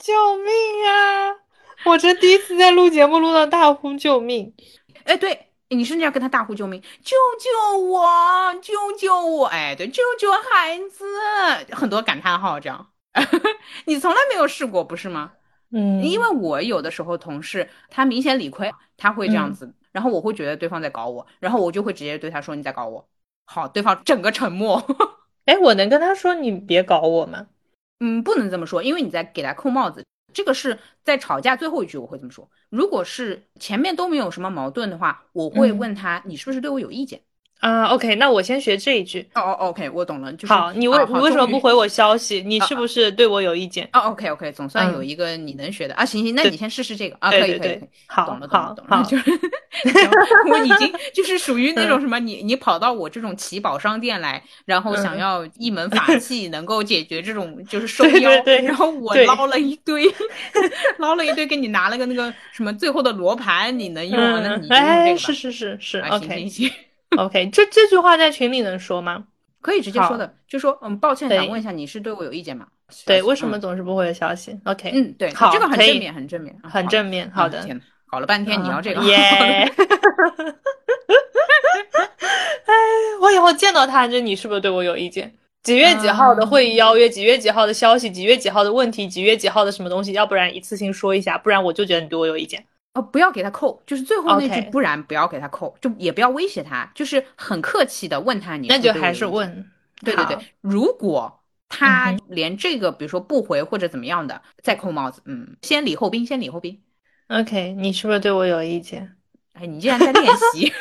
救命啊！我这第一次在录节目录到大呼救命，哎，对你甚至要跟他大呼救命，救救我，救救我！哎，对，救救孩子，很多感叹号这样，你从来没有试过不是吗？嗯，因为我有的时候同事他明显理亏，他会这样子。然后我会觉得对方在搞我，然后我就会直接对他说你在搞我。好，对方整个沉默。哎，我能跟他说你别搞我吗？嗯，不能这么说，因为你在给他扣帽子。这个是在吵架最后一句我会这么说。如果是前面都没有什么矛盾的话，我会问他你是不是对我有意见。啊，OK，那我先学这一句。哦哦，OK，我懂了。就是好，你为你为什么不回我消息？你是不是对我有意见？哦，OK，OK，总算有一个你能学的啊。行行，那你先试试这个啊。可以可以可以。好，懂了懂了懂了。就是 我已经 就是属于那种什么，你你跑到我这种奇宝商店来，然后想要一门法 器能够解决这种就是收妖，然后我捞了一堆，捞了一堆给你拿了个那个什么最后的罗盘，你能用？那你就用这个。是是是是，OK。OK，这这句话在群里能说吗？可以直接说的，就说嗯，抱歉，想问一下，你是对我有意见吗？对，为什么总是不回消息？OK，嗯，对，好，这个很正面，很正面，很正面。好的，天搞了半天你要这个，耶！哎，我以后见到他，就你是不是对我有意见？几月几号的会议邀约？几月几号的消息？几月几号的问题？几月几号的什么东西？要不然一次性说一下，不然我就觉得你对我有意见。哦，不要给他扣，就是最后那句，不然不要给他扣，就也不要威胁他，就是很客气的问他，你那就还是问，对对对，如果他连这个，比如说不回或者怎么样的，再扣帽子，嗯，先礼后兵，先礼后兵。OK，你是不是对我有意见？哎，你竟然在练习，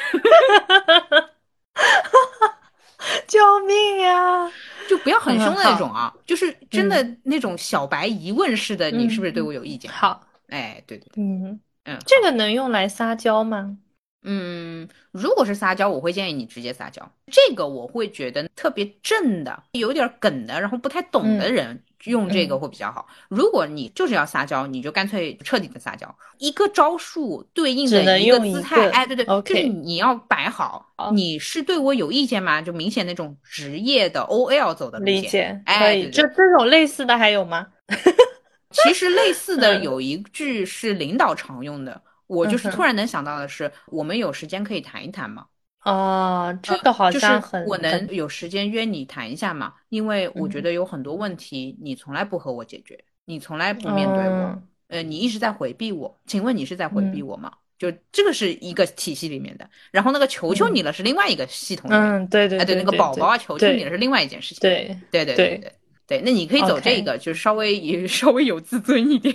救命呀！就不要很凶的那种啊，就是真的那种小白疑问式的，你是不是对我有意见？好，哎，对对，嗯。嗯，这个能用来撒娇吗？嗯，如果是撒娇，我会建议你直接撒娇。这个我会觉得特别正的，有点梗的，然后不太懂的人用这个会比较好。如果你就是要撒娇，你就干脆彻底的撒娇，一个招数对应的一个姿态，哎，对对，就是你要摆好。你是对我有意见吗？就明显那种职业的 OL 走的理解，哎，就这种类似的还有吗？其实类似的有一句是领导常用的。我就是突然能想到的是，我们有时间可以谈一谈吗？哦，这个好像很，我能有时间约你谈一下嘛？因为我觉得有很多问题你从来不和我解决，你从来不面对我，呃，你一直在回避我。请问你是在回避我吗？就这个是一个体系里面的，然后那个求求你了是另外一个系统里面。嗯，对对，哎，对，那个宝宝啊，求求你了是另外一件事情。对对对对对。对，那你可以走这个，就是稍微也稍微有自尊一点。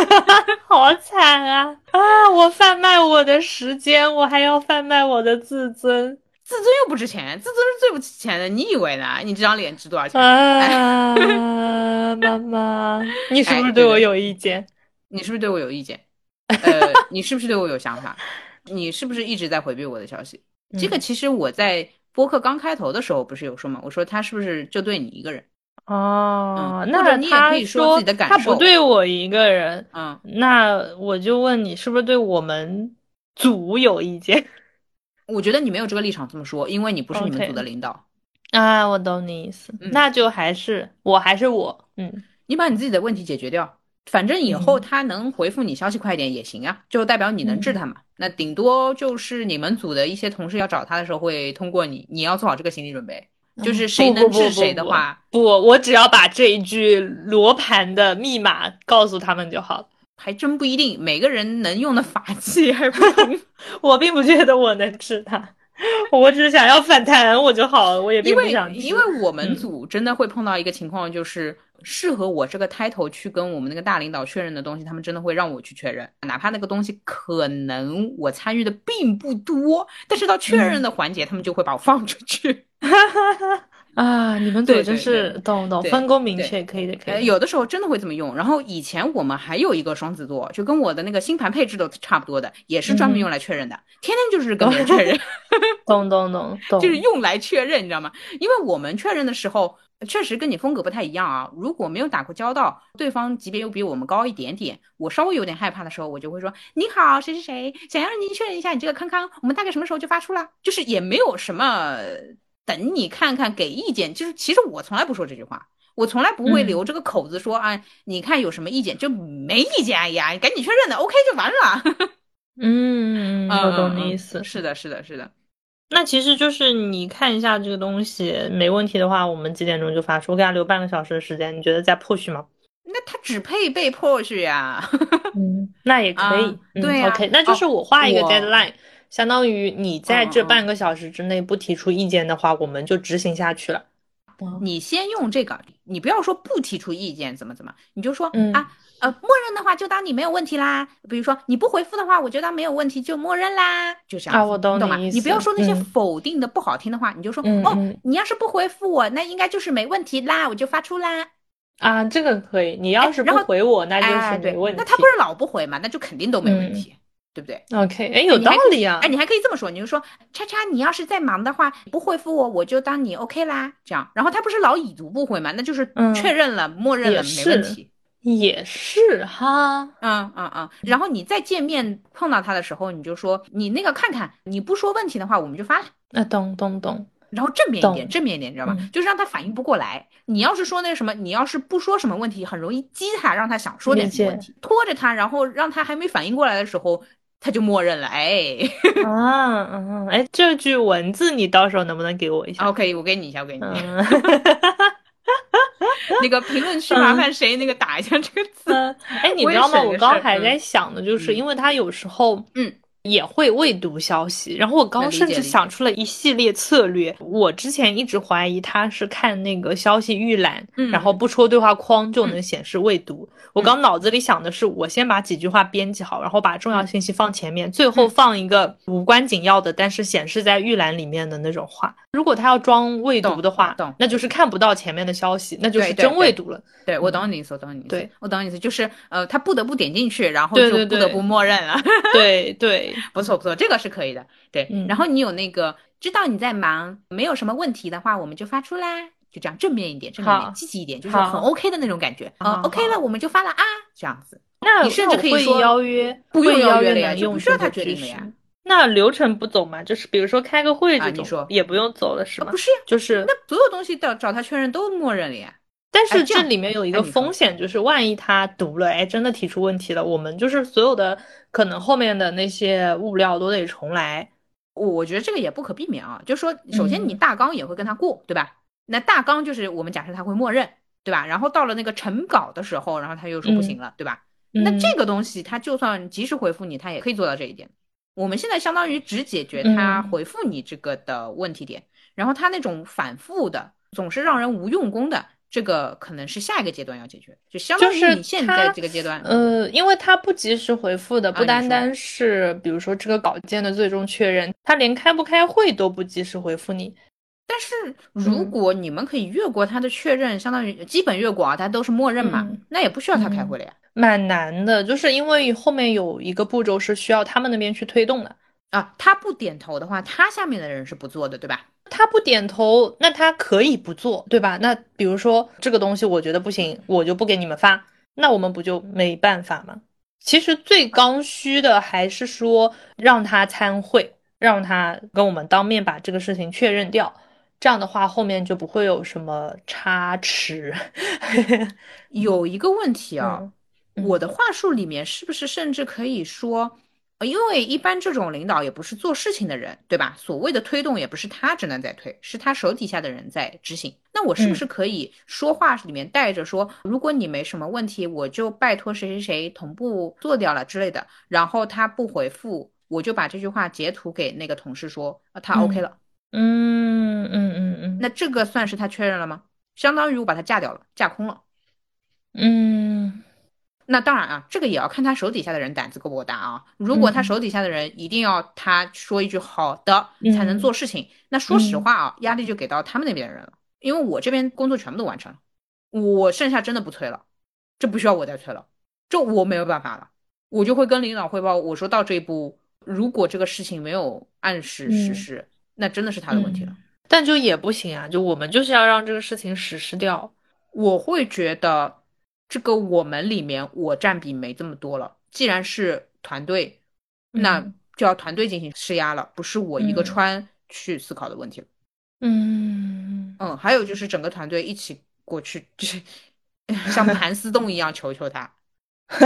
好惨啊啊！我贩卖我的时间，我还要贩卖我的自尊，自尊又不值钱，自尊是最不值钱的。你以为呢？你这张脸值多少钱？啊，妈妈，你是不是对我有意见？你是不是对我有意见？呃，你是不是对我有想法？你是不是一直在回避我的消息？这个其实我在播客刚开头的时候不是有说吗？我说他是不是就对你一个人？哦，那你也可以说自己的感受。他不对我一个人，嗯，那我就问你，是不是对我们组有意见？我觉得你没有这个立场这么说，因为你不是你们组的领导。啊，我懂你意思，那就还是我还是我，嗯，你把你自己的问题解决掉，反正以后他能回复你消息快一点也行啊，就代表你能治他嘛。那顶多就是你们组的一些同事要找他的时候会通过你，你要做好这个心理准备。就是谁能治谁的话，不，我只要把这一句罗盘的密码告诉他们就好了。还真不一定，每个人能用的法器还不同。我并不觉得我能治他，我只是想要反弹我就好了。我也并不想因为我们组真的会碰到一个情况，就是。适合我这个 title 去跟我们那个大领导确认的东西，他们真的会让我去确认，哪怕那个东西可能我参与的并不多，但是到确认的环节，他们就会把我放出去。啊，你们组真是懂懂，分工明确，可以的，可以。有的时候真的会这么用。然后以前我们还有一个双子座，就跟我的那个星盘配置都差不多的，也是专门用来确认的，天天就是跟别人确认。懂懂懂懂，就是用来确认，你知道吗？因为我们确认的时候。确实跟你风格不太一样啊！如果没有打过交道，对方级别又比我们高一点点，我稍微有点害怕的时候，我就会说：“你好，谁谁谁，想要您确认一下你这个康康，我们大概什么时候就发出了？”就是也没有什么等你看看给意见，就是其实我从来不说这句话，我从来不会留这个口子说啊，你看有什么意见就没意见，哎呀，赶紧确认的，OK 就完了。嗯，我懂你意思，是的，是的，是的。那其实就是你看一下这个东西没问题的话，我们几点钟就发出？我给他留半个小时的时间，你觉得在 push 吗？那他只配被 push 呀。嗯，那也可以。对呀，OK，那就是我画一个 deadline，相当于你在这半个小时之内不提出意见的话，我们就执行下去了。你先用这个，你不要说不提出意见怎么怎么，你就说啊。呃，默认的话就当你没有问题啦。比如说你不回复的话，我就当没有问题，就默认啦。就这样啊，我懂懂吗？你不要说那些否定的不好听的话，你就说哦，你要是不回复我，那应该就是没问题啦，我就发出啦。啊，这个可以。你要是不回我，那就是没问题。那他不是老不回嘛？那就肯定都没问题，对不对？OK，哎，有道理啊。哎，你还可以这么说，你就说叉叉，你要是再忙的话，不回复我，我就当你 OK 啦。这样，然后他不是老已读不回嘛？那就是确认了，默认了，没问题。也是哈，嗯嗯嗯，然后你再见面碰到他的时候，你就说你那个看看，你不说问题的话，我们就发了。那懂懂懂，然后正面一点，正面一点，你知道吗？就是让他反应不过来。你要是说那什么，你要是不说什么问题，很容易激他，让他想说点什么问题，拖着他，然后让他还没反应过来的时候，他就默认了。哎，啊嗯，哎，这句文字你到时候能不能给我一下？哦，可以，我给你一下，我给你。那个评论区麻烦谁那个打一下这个字？哎，你知道吗？我刚还在想的，就是因为他有时候，嗯。也会未读消息，然后我刚甚至想出了一系列策略。我之前一直怀疑他是看那个消息预览，然后不戳对话框就能显示未读。我刚脑子里想的是，我先把几句话编辑好，然后把重要信息放前面，最后放一个无关紧要的，但是显示在预览里面的那种话。如果他要装未读的话，那就是看不到前面的消息，那就是真未读了。对我懂你意思，我懂你意思。对我懂你意思，就是呃，他不得不点进去，然后就不得不默认了。对 对。以，不错不错，这个是可以的。对，然后你有那个知道你在忙，没有什么问题的话，我们就发出啦，就这样正面一点，正面一点，积极一点，就是很 OK 的那种感觉。嗯，OK 了，我们就发了啊，这样子。那你甚至可以说邀约，不用邀约了呀，就不需要他决定了呀。那流程不走嘛？就是比如说开个会这种，也不用走了是吗？不是呀，就是那所有东西找找他确认都默认了呀。但是这里面有一个风险，就是万一他读了，哎，真的提出问题了，我们就是所有的可能后面的那些物料都得重来。我我觉得这个也不可避免啊，就是说，首先你大纲也会跟他过，对吧？那大纲就是我们假设他会默认，对吧？然后到了那个成稿的时候，然后他又说不行了，对吧？那这个东西他就算及时回复你，他也可以做到这一点。我们现在相当于只解决他回复你这个的问题点，然后他那种反复的，总是让人无用功的。这个可能是下一个阶段要解决，就相当于你现在这个阶段，呃，因为他不及时回复的，不单单是比如说这个稿件的最终确认，他连开不开会都不及时回复你。但是如果你们可以越过他的确认，相当于基本越过啊，他都是默认嘛，那也不需要他开会了呀。蛮难的，就是因为后面有一个步骤是需要他们那边去推动的啊，他不点头的话，他下面的人是不做的，对吧？他不点头，那他可以不做，对吧？那比如说这个东西我觉得不行，我就不给你们发，那我们不就没办法吗？其实最刚需的还是说让他参会，让他跟我们当面把这个事情确认掉，这样的话后面就不会有什么差池。有一个问题啊，我的话术里面是不是甚至可以说？因为一般这种领导也不是做事情的人，对吧？所谓的推动也不是他只能在推，是他手底下的人在执行。那我是不是可以说话里面带着说，如果你没什么问题，我就拜托谁谁谁同步做掉了之类的。然后他不回复，我就把这句话截图给那个同事说，他 OK 了。嗯嗯嗯嗯。那这个算是他确认了吗？相当于我把他架掉了，架空了。嗯。那当然啊，这个也要看他手底下的人胆子够不够大啊。如果他手底下的人一定要他说一句好的才能做事情，那说实话啊，压力就给到他们那边的人了。因为我这边工作全部都完成了，我剩下真的不催了，这不需要我再催了，这我没有办法了，我就会跟领导汇报，我说到这一步，如果这个事情没有按时实施，那真的是他的问题了。但就也不行啊，就我们就是要让这个事情实施掉，我会觉得。这个我们里面我占比没这么多了，既然是团队，那就要团队进行施压了，不是我一个川去思考的问题了。嗯嗯，还有就是整个团队一起过去，就 是像盘丝洞一样求求他。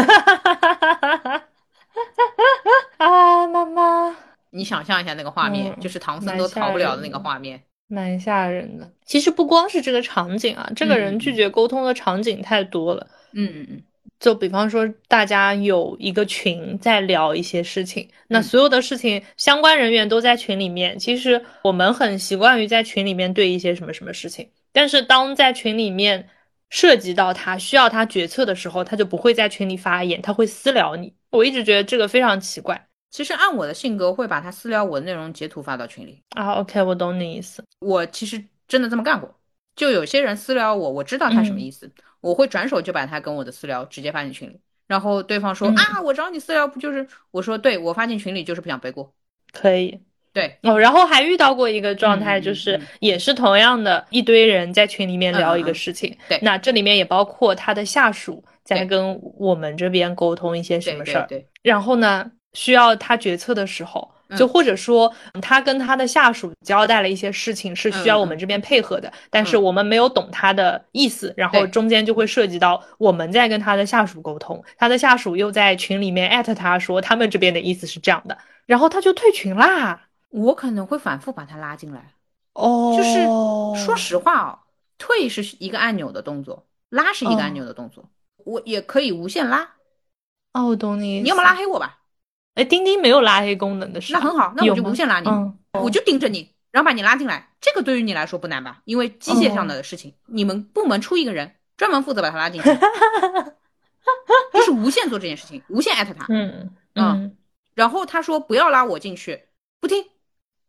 啊，妈妈，你想象一下那个画面，就是唐僧都逃不了的那个画面。蛮吓人的。其实不光是这个场景啊，这个人拒绝沟通的场景太多了。嗯嗯嗯。就比方说，大家有一个群在聊一些事情，那所有的事情相关人员都在群里面。其实我们很习惯于在群里面对一些什么什么事情，但是当在群里面涉及到他需要他决策的时候，他就不会在群里发言，他会私聊你。我一直觉得这个非常奇怪。其实按我的性格，会把他私聊我的内容截图发到群里啊。OK，我懂你意思。我其实真的这么干过，就有些人私聊我，我知道他什么意思，我会转手就把他跟我的私聊直接发进群里。然后对方说啊，我找你私聊不就是我说对我发进群里就是不想背锅。可以，对哦。然后还遇到过一个状态，就是也是同样的一堆人在群里面聊一个事情。对，那这里面也包括他的下属在跟我们这边沟通一些什么事儿。对，然后呢？需要他决策的时候，就或者说他跟他的下属交代了一些事情，是需要我们这边配合的，但是我们没有懂他的意思，然后中间就会涉及到我们在跟他的下属沟通，他的下属又在群里面艾特他说他们这边的意思是这样的，然后他就退群啦。我可能会反复把他拉进来。哦，就是说实话哦，退是一个按钮的动作，拉是一个按钮的动作，我也可以无限拉。哦，我懂你，你要么拉黑我吧。哎，钉钉没有拉黑功能的是？那很好，那我就无限拉你，我就盯着你，然后把你拉进来。这个对于你来说不难吧？因为机械上的事情，你们部门出一个人，专门负责把他拉进去，就是无限做这件事情，无限艾特他。嗯嗯。然后他说不要拉我进去，不听，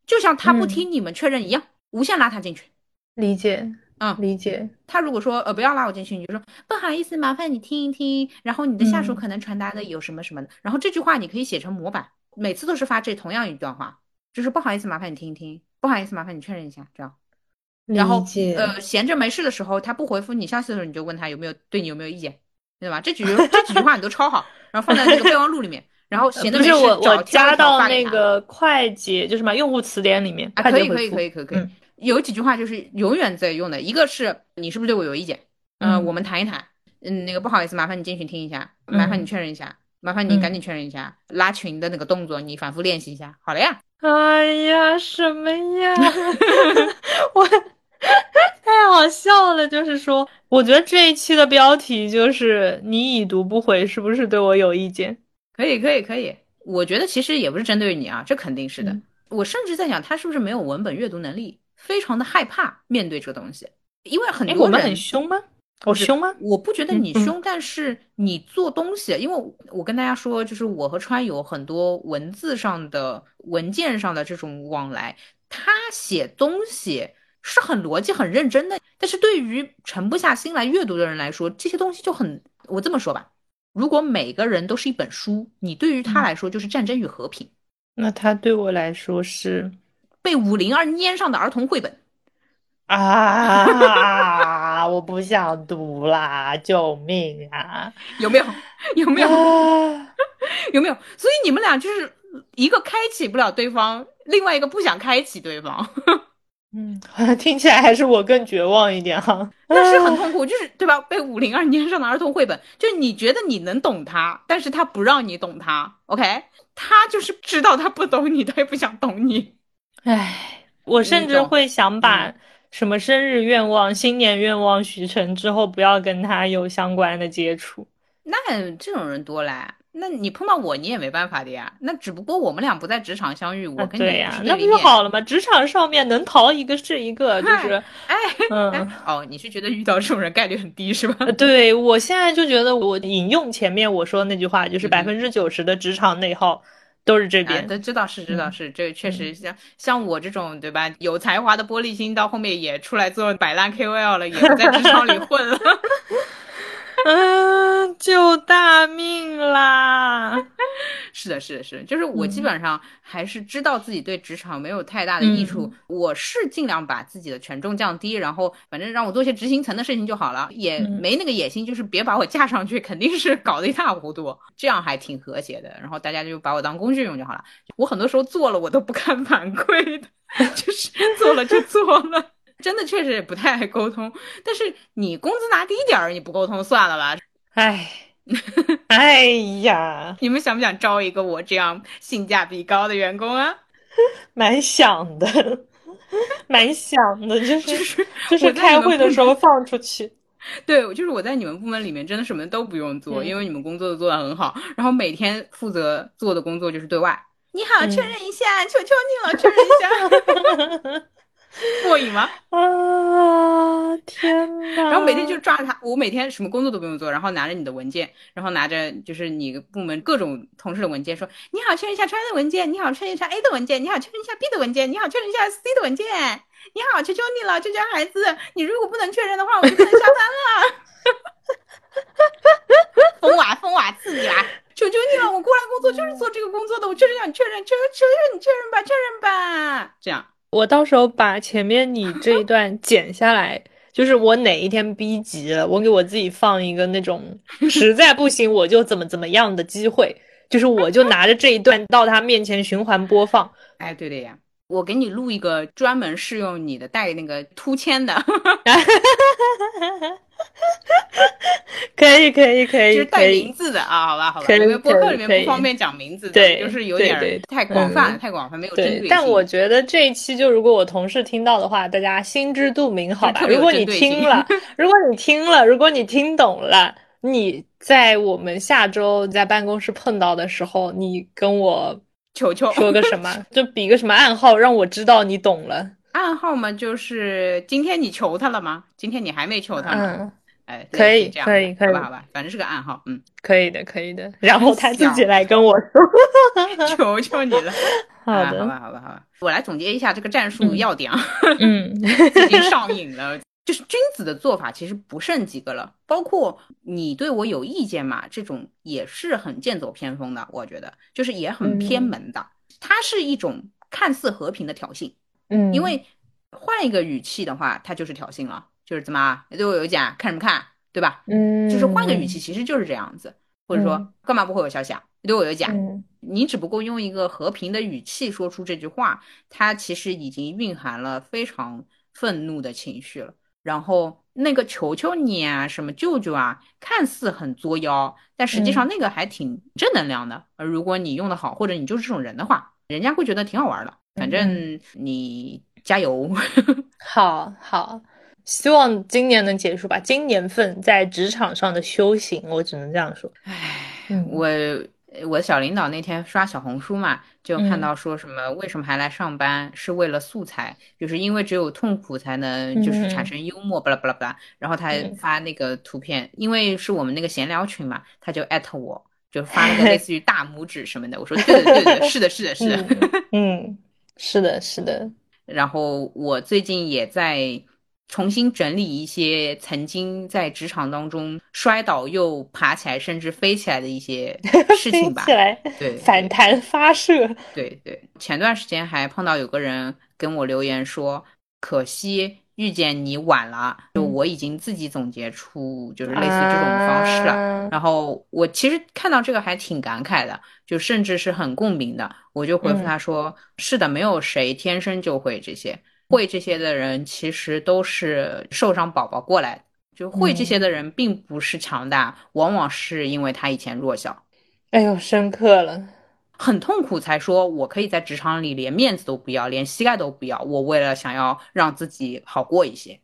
就像他不听你们确认一样，无限拉他进去。理解。嗯，理解。他如果说呃不要拉我进去，你就说不好意思，麻烦你听一听。然后你的下属可能传达的有什么什么的，然后这句话你可以写成模板。每次都是发这同样一段话，就是不好意思，麻烦你听一听，不好意思，麻烦你确认一下，这样。然后呃，闲着没事的时候，他不回复你消息的时候，你就问他有没有对你有没有意见，对吧？这几句这几句话你都抄好，然后放在那个备忘录里面。然后闲的没事我我加到那个快捷，就什么用户词典里面啊，可以可以可以可以可以。有几句话就是永远在用的，一个是你是不是对我有意见？嗯，我们谈一谈。嗯，那个不好意思，麻烦你进群听一下，麻烦你确认一下，麻烦你赶紧确认一下，拉群的那个动作你反复练习一下。好了呀。哎呀，什么呀？我太好笑了，就是说，我觉得这一期的标题就是你已读不回，是不是对我有意见？可以，可以，可以。我觉得其实也不是针对你啊，这肯定是的。我甚至在想，他是不是没有文本阅读能力，非常的害怕面对这个东西。因为很我们很凶吗？我凶吗？我不觉得你凶，但是你做东西，因为我跟大家说，就是我和川有很多文字上的、文件上的这种往来。他写东西是很逻辑、很认真的，但是对于沉不下心来阅读的人来说，这些东西就很……我这么说吧。如果每个人都是一本书，你对于他来说就是战争与和平，那他对我来说是被五零二粘上的儿童绘本啊！我不想读啦，救命啊！有没有？有没有？有没有？所以你们俩就是一个开启不了对方，另外一个不想开启对方。嗯，听起来还是我更绝望一点哈。但是很痛苦，就是对吧？被五零二粘上的儿童绘本，就是你觉得你能懂他，但是他不让你懂他。OK，他就是知道他不懂你，他也不想懂你。唉，我甚至会想把什么生日愿望、新年愿望许成之后，不要跟他有相关的接触。那这种人多嘞。那你碰到我，你也没办法的呀。那只不过我们俩不在职场相遇，我跟你对呀，那不就好了吗？职场上面能逃一个是一个，就是，哎，嗯，哦，你是觉得遇到这种人概率很低是吧？对我现在就觉得，我引用前面我说的那句话，就是百分之九十的职场内耗都是这边。这知道是知道是，这确实像像我这种对吧，有才华的玻璃心，到后面也出来做摆烂 KOL 了，也不在职场里混了。嗯，救大命啦！是的，是的，是，就是我基本上还是知道自己对职场没有太大的益处，我是尽量把自己的权重降低，然后反正让我做些执行层的事情就好了，也没那个野心，就是别把我架上去，肯定是搞得一塌糊涂，这样还挺和谐的。然后大家就把我当工具用就好了。我很多时候做了，我都不看反馈的，就是做了就做了。真的确实也不太爱沟通，但是你工资拿低点儿，你不沟通算了吧？哎，哎呀，你们想不想招一个我这样性价比高的员工啊？蛮想的，蛮想的，就是就是开会的时候放出去。对，就是我在你们部门里面真的什么都不用做，因为你们工作都做得很好，然后每天负责做的工作就是对外。你好，确认一下，求求你了，确认一下。过瘾吗？啊天哪！然后每天就抓着他，我每天什么工作都不用做，然后拿着你的文件，然后拿着就是你部门各种同事的文件，说你好，确认一下川的文件，你好，确认一下 A 的文件，你好，确认一下 B 的文件，你好，确认一下 C 的文件，你好，求求你了，这家孩子，你如果不能确认的话，我就不能下班了。疯娃疯娃刺激啦！求求你了，我过来工作就是做这个工作的，我确实想确认，求求求你确认吧，确认吧，这样。我到时候把前面你这一段剪下来，就是我哪一天逼急了，我给我自己放一个那种 实在不行我就怎么怎么样的机会，就是我就拿着这一段到他面前循环播放。哎，对的呀，我给你录一个专门适用你的带那个突签的。可以可以可以，就是带名字的啊，好吧好吧，因为播客里面不方便讲名字，对，就是有点太广泛太广泛，没有针对性。但我觉得这一期就如果我同事听到的话，大家心知肚明，好吧？如果你听了，如果你听了，如果你听懂了，你在我们下周在办公室碰到的时候，你跟我求求。说个什么，就比个什么暗号，让我知道你懂了。暗号嘛，就是今天你求他了吗？今天你还没求他吗？哎，可以，可以，可以，好吧，好吧，反正是个暗号，嗯，可以的，可以的。然后他自己来跟我说，求求你了。好的，好吧，好吧，好吧。我来总结一下这个战术要点啊。嗯，已经上瘾了。就是君子的做法其实不剩几个了，包括你对我有意见嘛，这种也是很剑走偏锋的，我觉得就是也很偏门的，它是一种看似和平的挑衅，嗯，因为换一个语气的话，他就是挑衅了，就是怎么对我有假，看什么看，对吧？嗯，就是换个语气，其实就是这样子，或者说干嘛不回我消息啊？对我有意见，你只不过用一个和平的语气说出这句话，它其实已经蕴含了非常愤怒的情绪了。然后那个求求你啊，什么舅舅啊，看似很作妖，但实际上那个还挺正能量的。而如果你用的好，或者你就是这种人的话，人家会觉得挺好玩的。反正你加油，好好，希望今年能结束吧。今年份在职场上的修行，我只能这样说。唉，我。我小领导那天刷小红书嘛，就看到说什么为什么还来上班，是为了素材，就是因为只有痛苦才能就是产生幽默，巴拉巴拉巴拉。然后他发那个图片，因为是我们那个闲聊群嘛，他就艾特我，就发了个类似于大拇指什么的。我说对对对，是的，是的，是的，嗯，是的，是的。然后我最近也在。重新整理一些曾经在职场当中摔倒又爬起来，甚至飞起来的一些 事情吧。起来，对，反弹发射。对对，前段时间还碰到有个人跟我留言说：“可惜遇见你晚了，就我已经自己总结出就是类似这种方式了。”然后我其实看到这个还挺感慨的，就甚至是很共鸣的。我就回复他说：“是的，没有谁天生就会这些。”会这些的人其实都是受伤宝宝过来，就会这些的人并不是强大，往往是因为他以前弱小。哎呦，深刻了，很痛苦才说，我可以在职场里连面子都不要，连膝盖都不要，我为了想要让自己好过一些。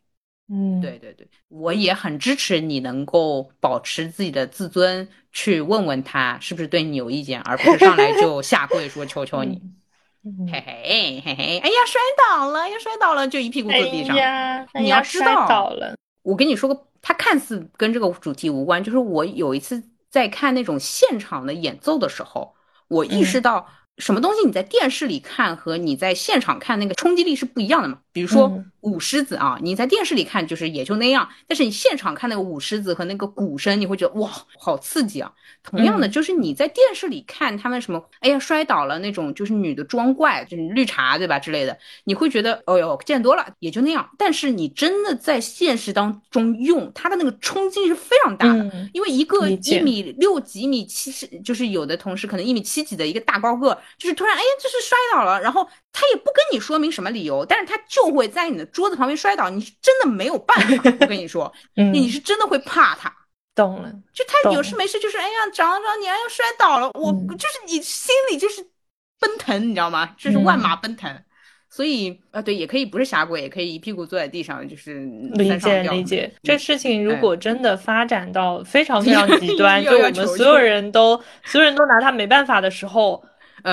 嗯，对对对，我也很支持你能够保持自己的自尊，去问问他是不是对你有意见，而不是上来就下跪说求求你。嘿嘿嘿嘿，哎呀，摔倒了，要摔倒了，就一屁股坐地上。你要知道，我跟你说个，他看似跟这个主题无关，就是我有一次在看那种现场的演奏的时候，我意识到。什么东西你在电视里看和你在现场看那个冲击力是不一样的嘛？比如说舞狮子啊，你在电视里看就是也就那样，但是你现场看那个舞狮子和那个鼓声，你会觉得哇，好刺激啊！同样的，就是你在电视里看他们什么，哎呀摔倒了那种，就是女的装怪，就是绿茶对吧之类的，你会觉得哦哟见多了也就那样。但是你真的在现实当中用它的那个冲击是非常大的，因为一个一米六几米七十，就是有的同事可能一米七几的一个大高个。就是突然，哎呀，就是摔倒了，然后他也不跟你说明什么理由，但是他就会在你的桌子旁边摔倒，你是真的没有办法。我跟你说，你是真的会怕他。懂了，就他有事没事，就是哎呀，长长你，哎呀，摔倒了，我就是你心里就是奔腾，你知道吗？就是万马奔腾。所以啊，对，也可以不是侠鬼，也可以一屁股坐在地上，就是理解理解。这事情如果真的发展到非常 非常极端，就我们所有人都所有人都拿他没办法的时候。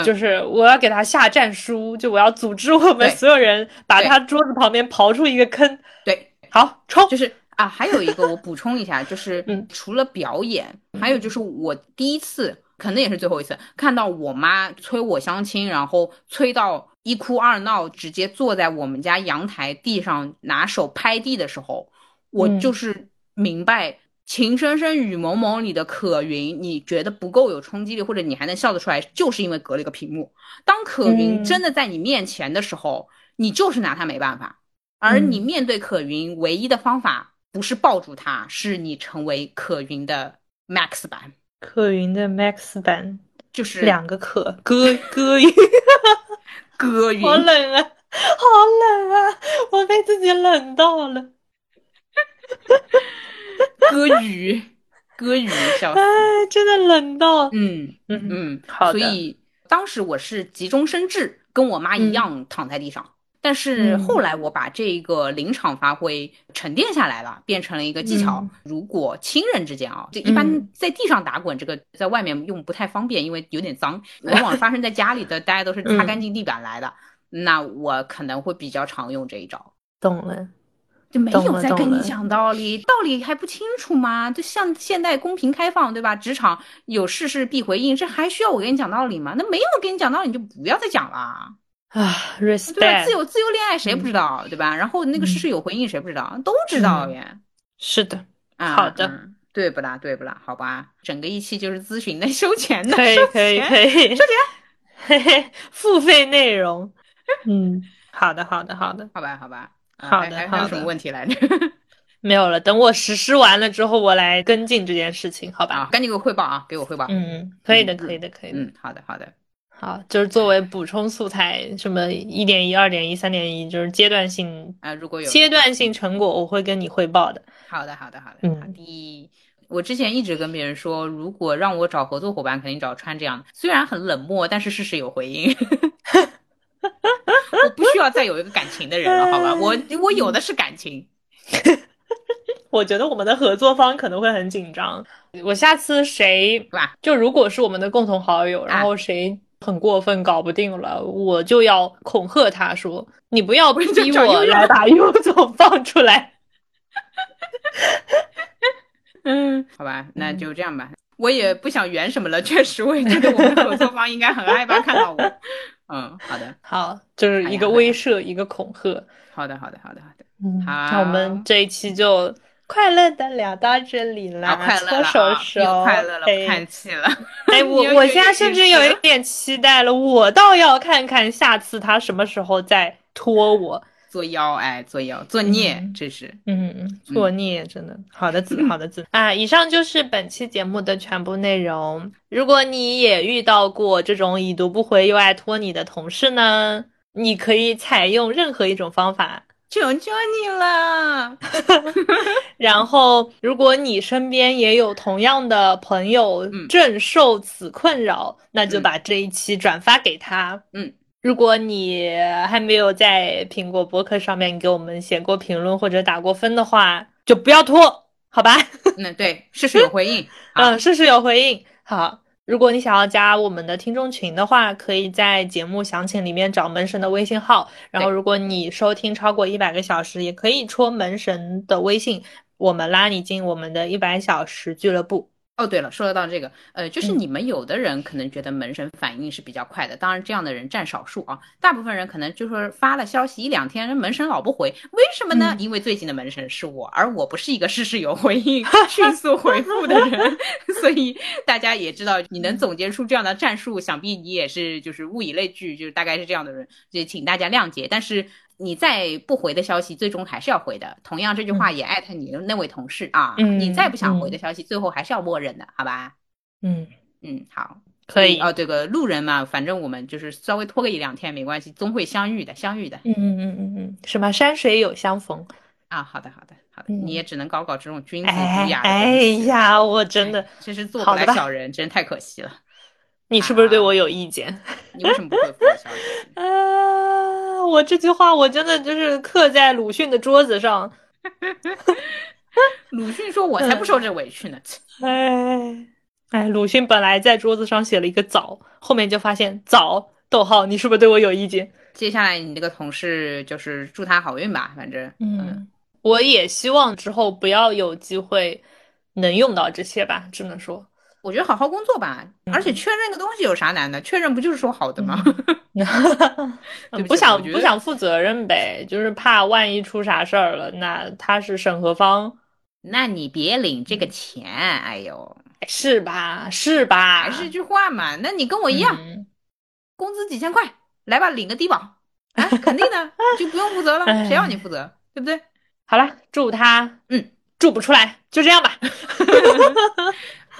就是我要给他下战书，就我要组织我们所有人把他桌子旁边刨出一个坑。对，好冲！就是啊，还有一个我补充一下，就是除了表演，还有就是我第一次，可能也是最后一次看到我妈催我相亲，然后催到一哭二闹，直接坐在我们家阳台地上拿手拍地的时候，我就是明白。情深深雨蒙蒙里的可云，你觉得不够有冲击力，或者你还能笑得出来，就是因为隔了一个屏幕。当可云真的在你面前的时候，你就是拿他没办法。而你面对可云唯一的方法，不是抱住他，是你成为可云的 Max 版。可云的 Max 版就是两个可歌歌云，歌 云。好冷啊，好冷啊，我被自己冷到了。歌语，歌语，笑死！哎，真的冷到，嗯嗯嗯，好所以当时我是急中生智，跟我妈一样躺在地上。但是后来我把这个临场发挥沉淀下来了，变成了一个技巧。如果亲人之间啊，就一般在地上打滚，这个在外面用不太方便，因为有点脏。往往发生在家里的，大家都是擦干净地板来的。那我可能会比较常用这一招。懂了。就没有在跟你讲道理，道理还不清楚吗？就像现代公平开放，对吧？职场有事事必回应，这还需要我给你讲道理吗？那没有给你讲道理，你就不要再讲了。啊，respect，对吧？自由自由恋爱谁不知道，对吧？然后那个事事有回应谁不知道？都知道呀。是的，啊，好的，对不啦？对不啦？好吧，整个一期就是咨询的，收钱的，可以可以可以，收钱，嘿嘿，付费内容。嗯，好的好的好的，好吧好吧，好的，还有什么问题来着？没有了，等我实施完了之后，我来跟进这件事情，好吧？赶紧给我汇报啊，给我汇报。嗯，可以的，可以的，可以的。嗯，好的好的。好，就是作为补充素材，什么一点一、二点一、三点一，就是阶段性啊，如果有阶段性成果，我会跟你汇报的。好的，好的，好的。嗯，第一，我之前一直跟别人说，如果让我找合作伙伴，肯定找川这样的，虽然很冷漠，但是事实有回应。我不需要再有一个感情的人了，好吧？我我有的是感情。我觉得我们的合作方可能会很紧张。我下次谁吧，就如果是我们的共同好友，然后谁。很过分，搞不定了，我就要恐吓他说：“你不要逼我来把优总 放出来。”嗯，好吧，那就这样吧。我也不想圆什么了，确实，我也觉得我们合作方应该很害怕看到我。嗯，好的，好，就是一个威慑，一个恐吓。好的，好的，好的，好的。嗯，好，那我们这一期就。快乐的聊到这里了，搓手手，快乐了，叹气了。哎，我我现在甚至有一点期待了，我倒要看看下次他什么时候再拖我作妖，哎，作妖作孽，这是，嗯，作孽，真的好的字，好的字 啊！以上就是本期节目的全部内容。如果你也遇到过这种已读不回又爱拖你的同事呢，你可以采用任何一种方法。求求你了！然后，如果你身边也有同样的朋友正受此困扰，那就把这一期转发给他。嗯，如果你还没有在苹果播客上面给我们写过评论或者打过分的话，就不要拖，好吧？嗯，对，事事有回应。嗯，事事有回应。好。如果你想要加我们的听众群的话，可以在节目详情里面找门神的微信号。然后，如果你收听超过一百个小时，也可以戳门神的微信，我们拉你进我们的一百小时俱乐部。哦，对了，说到这个，呃，就是你们有的人可能觉得门神反应是比较快的，当然这样的人占少数啊，大部分人可能就是发了消息一两天，门神老不回，为什么呢？因为最近的门神是我，而我不是一个事事有回应、迅速回复的人，所以大家也知道，你能总结出这样的战术，想必你也是就是物以类聚，就是大概是这样的人，就请大家谅解。但是。你再不回的消息，最终还是要回的。同样，这句话也艾特你的那位同事啊。嗯，你再不想回的消息，最后还是要默认的，好吧？嗯嗯，好，可以。哦，这个路人嘛，反正我们就是稍微拖个一两天没关系，终会相遇的，相遇的。嗯嗯嗯嗯嗯，什么山水有相逢啊？好的好的好的，你也只能搞搞这种君子之雅。哎呀，我真的真是做不来小人，真太可惜了。你是不是对我有意见？你为什么不回复我消息？啊。我这句话我真的就是刻在鲁迅的桌子上。鲁迅说：“我才不受这委屈呢。”哎哎，鲁迅本来在桌子上写了一个早，后面就发现早逗号，你是不是对我有意见？接下来你那个同事就是祝他好运吧，反正嗯，我也希望之后不要有机会能用到这些吧，只能说。我觉得好好工作吧，而且确认个东西有啥难的？确认不就是说好的吗？不想不想负责任呗，就是怕万一出啥事儿了，那他是审核方，那你别领这个钱，哎呦，是吧？是吧？还是句话嘛，那你跟我一样，工资几千块，来吧，领个低保啊，肯定的，就不用负责了，谁要你负责，对不对？好了，祝他，嗯，祝不出来，就这样吧。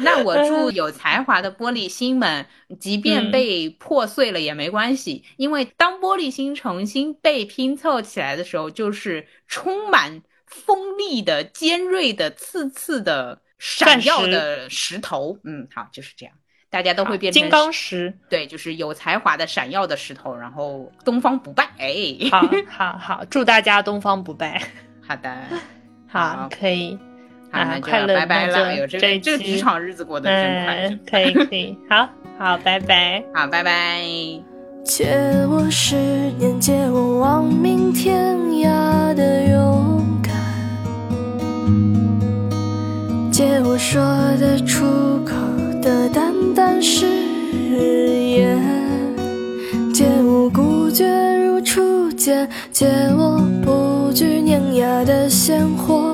那我祝有才华的玻璃心们，即便被破碎了也没关系，因为当玻璃心重新被拼凑起来的时候，就是充满锋利的、尖锐的、刺刺的、闪耀的石头。嗯，好，就是这样，大家都会变成金刚石。对，就是有才华的、闪耀的石头，然后东方不败。哎，好，好，好，祝大家东方不败。好的，好，可以。啊，快乐拜拜了！有这这职场日子过得真快，可以可以，好好拜拜，好拜拜。借我十年，借我亡命天涯的勇敢，借我说得出口的淡淡誓言，借我孤。绝如初见，借我不惧碾压的鲜活，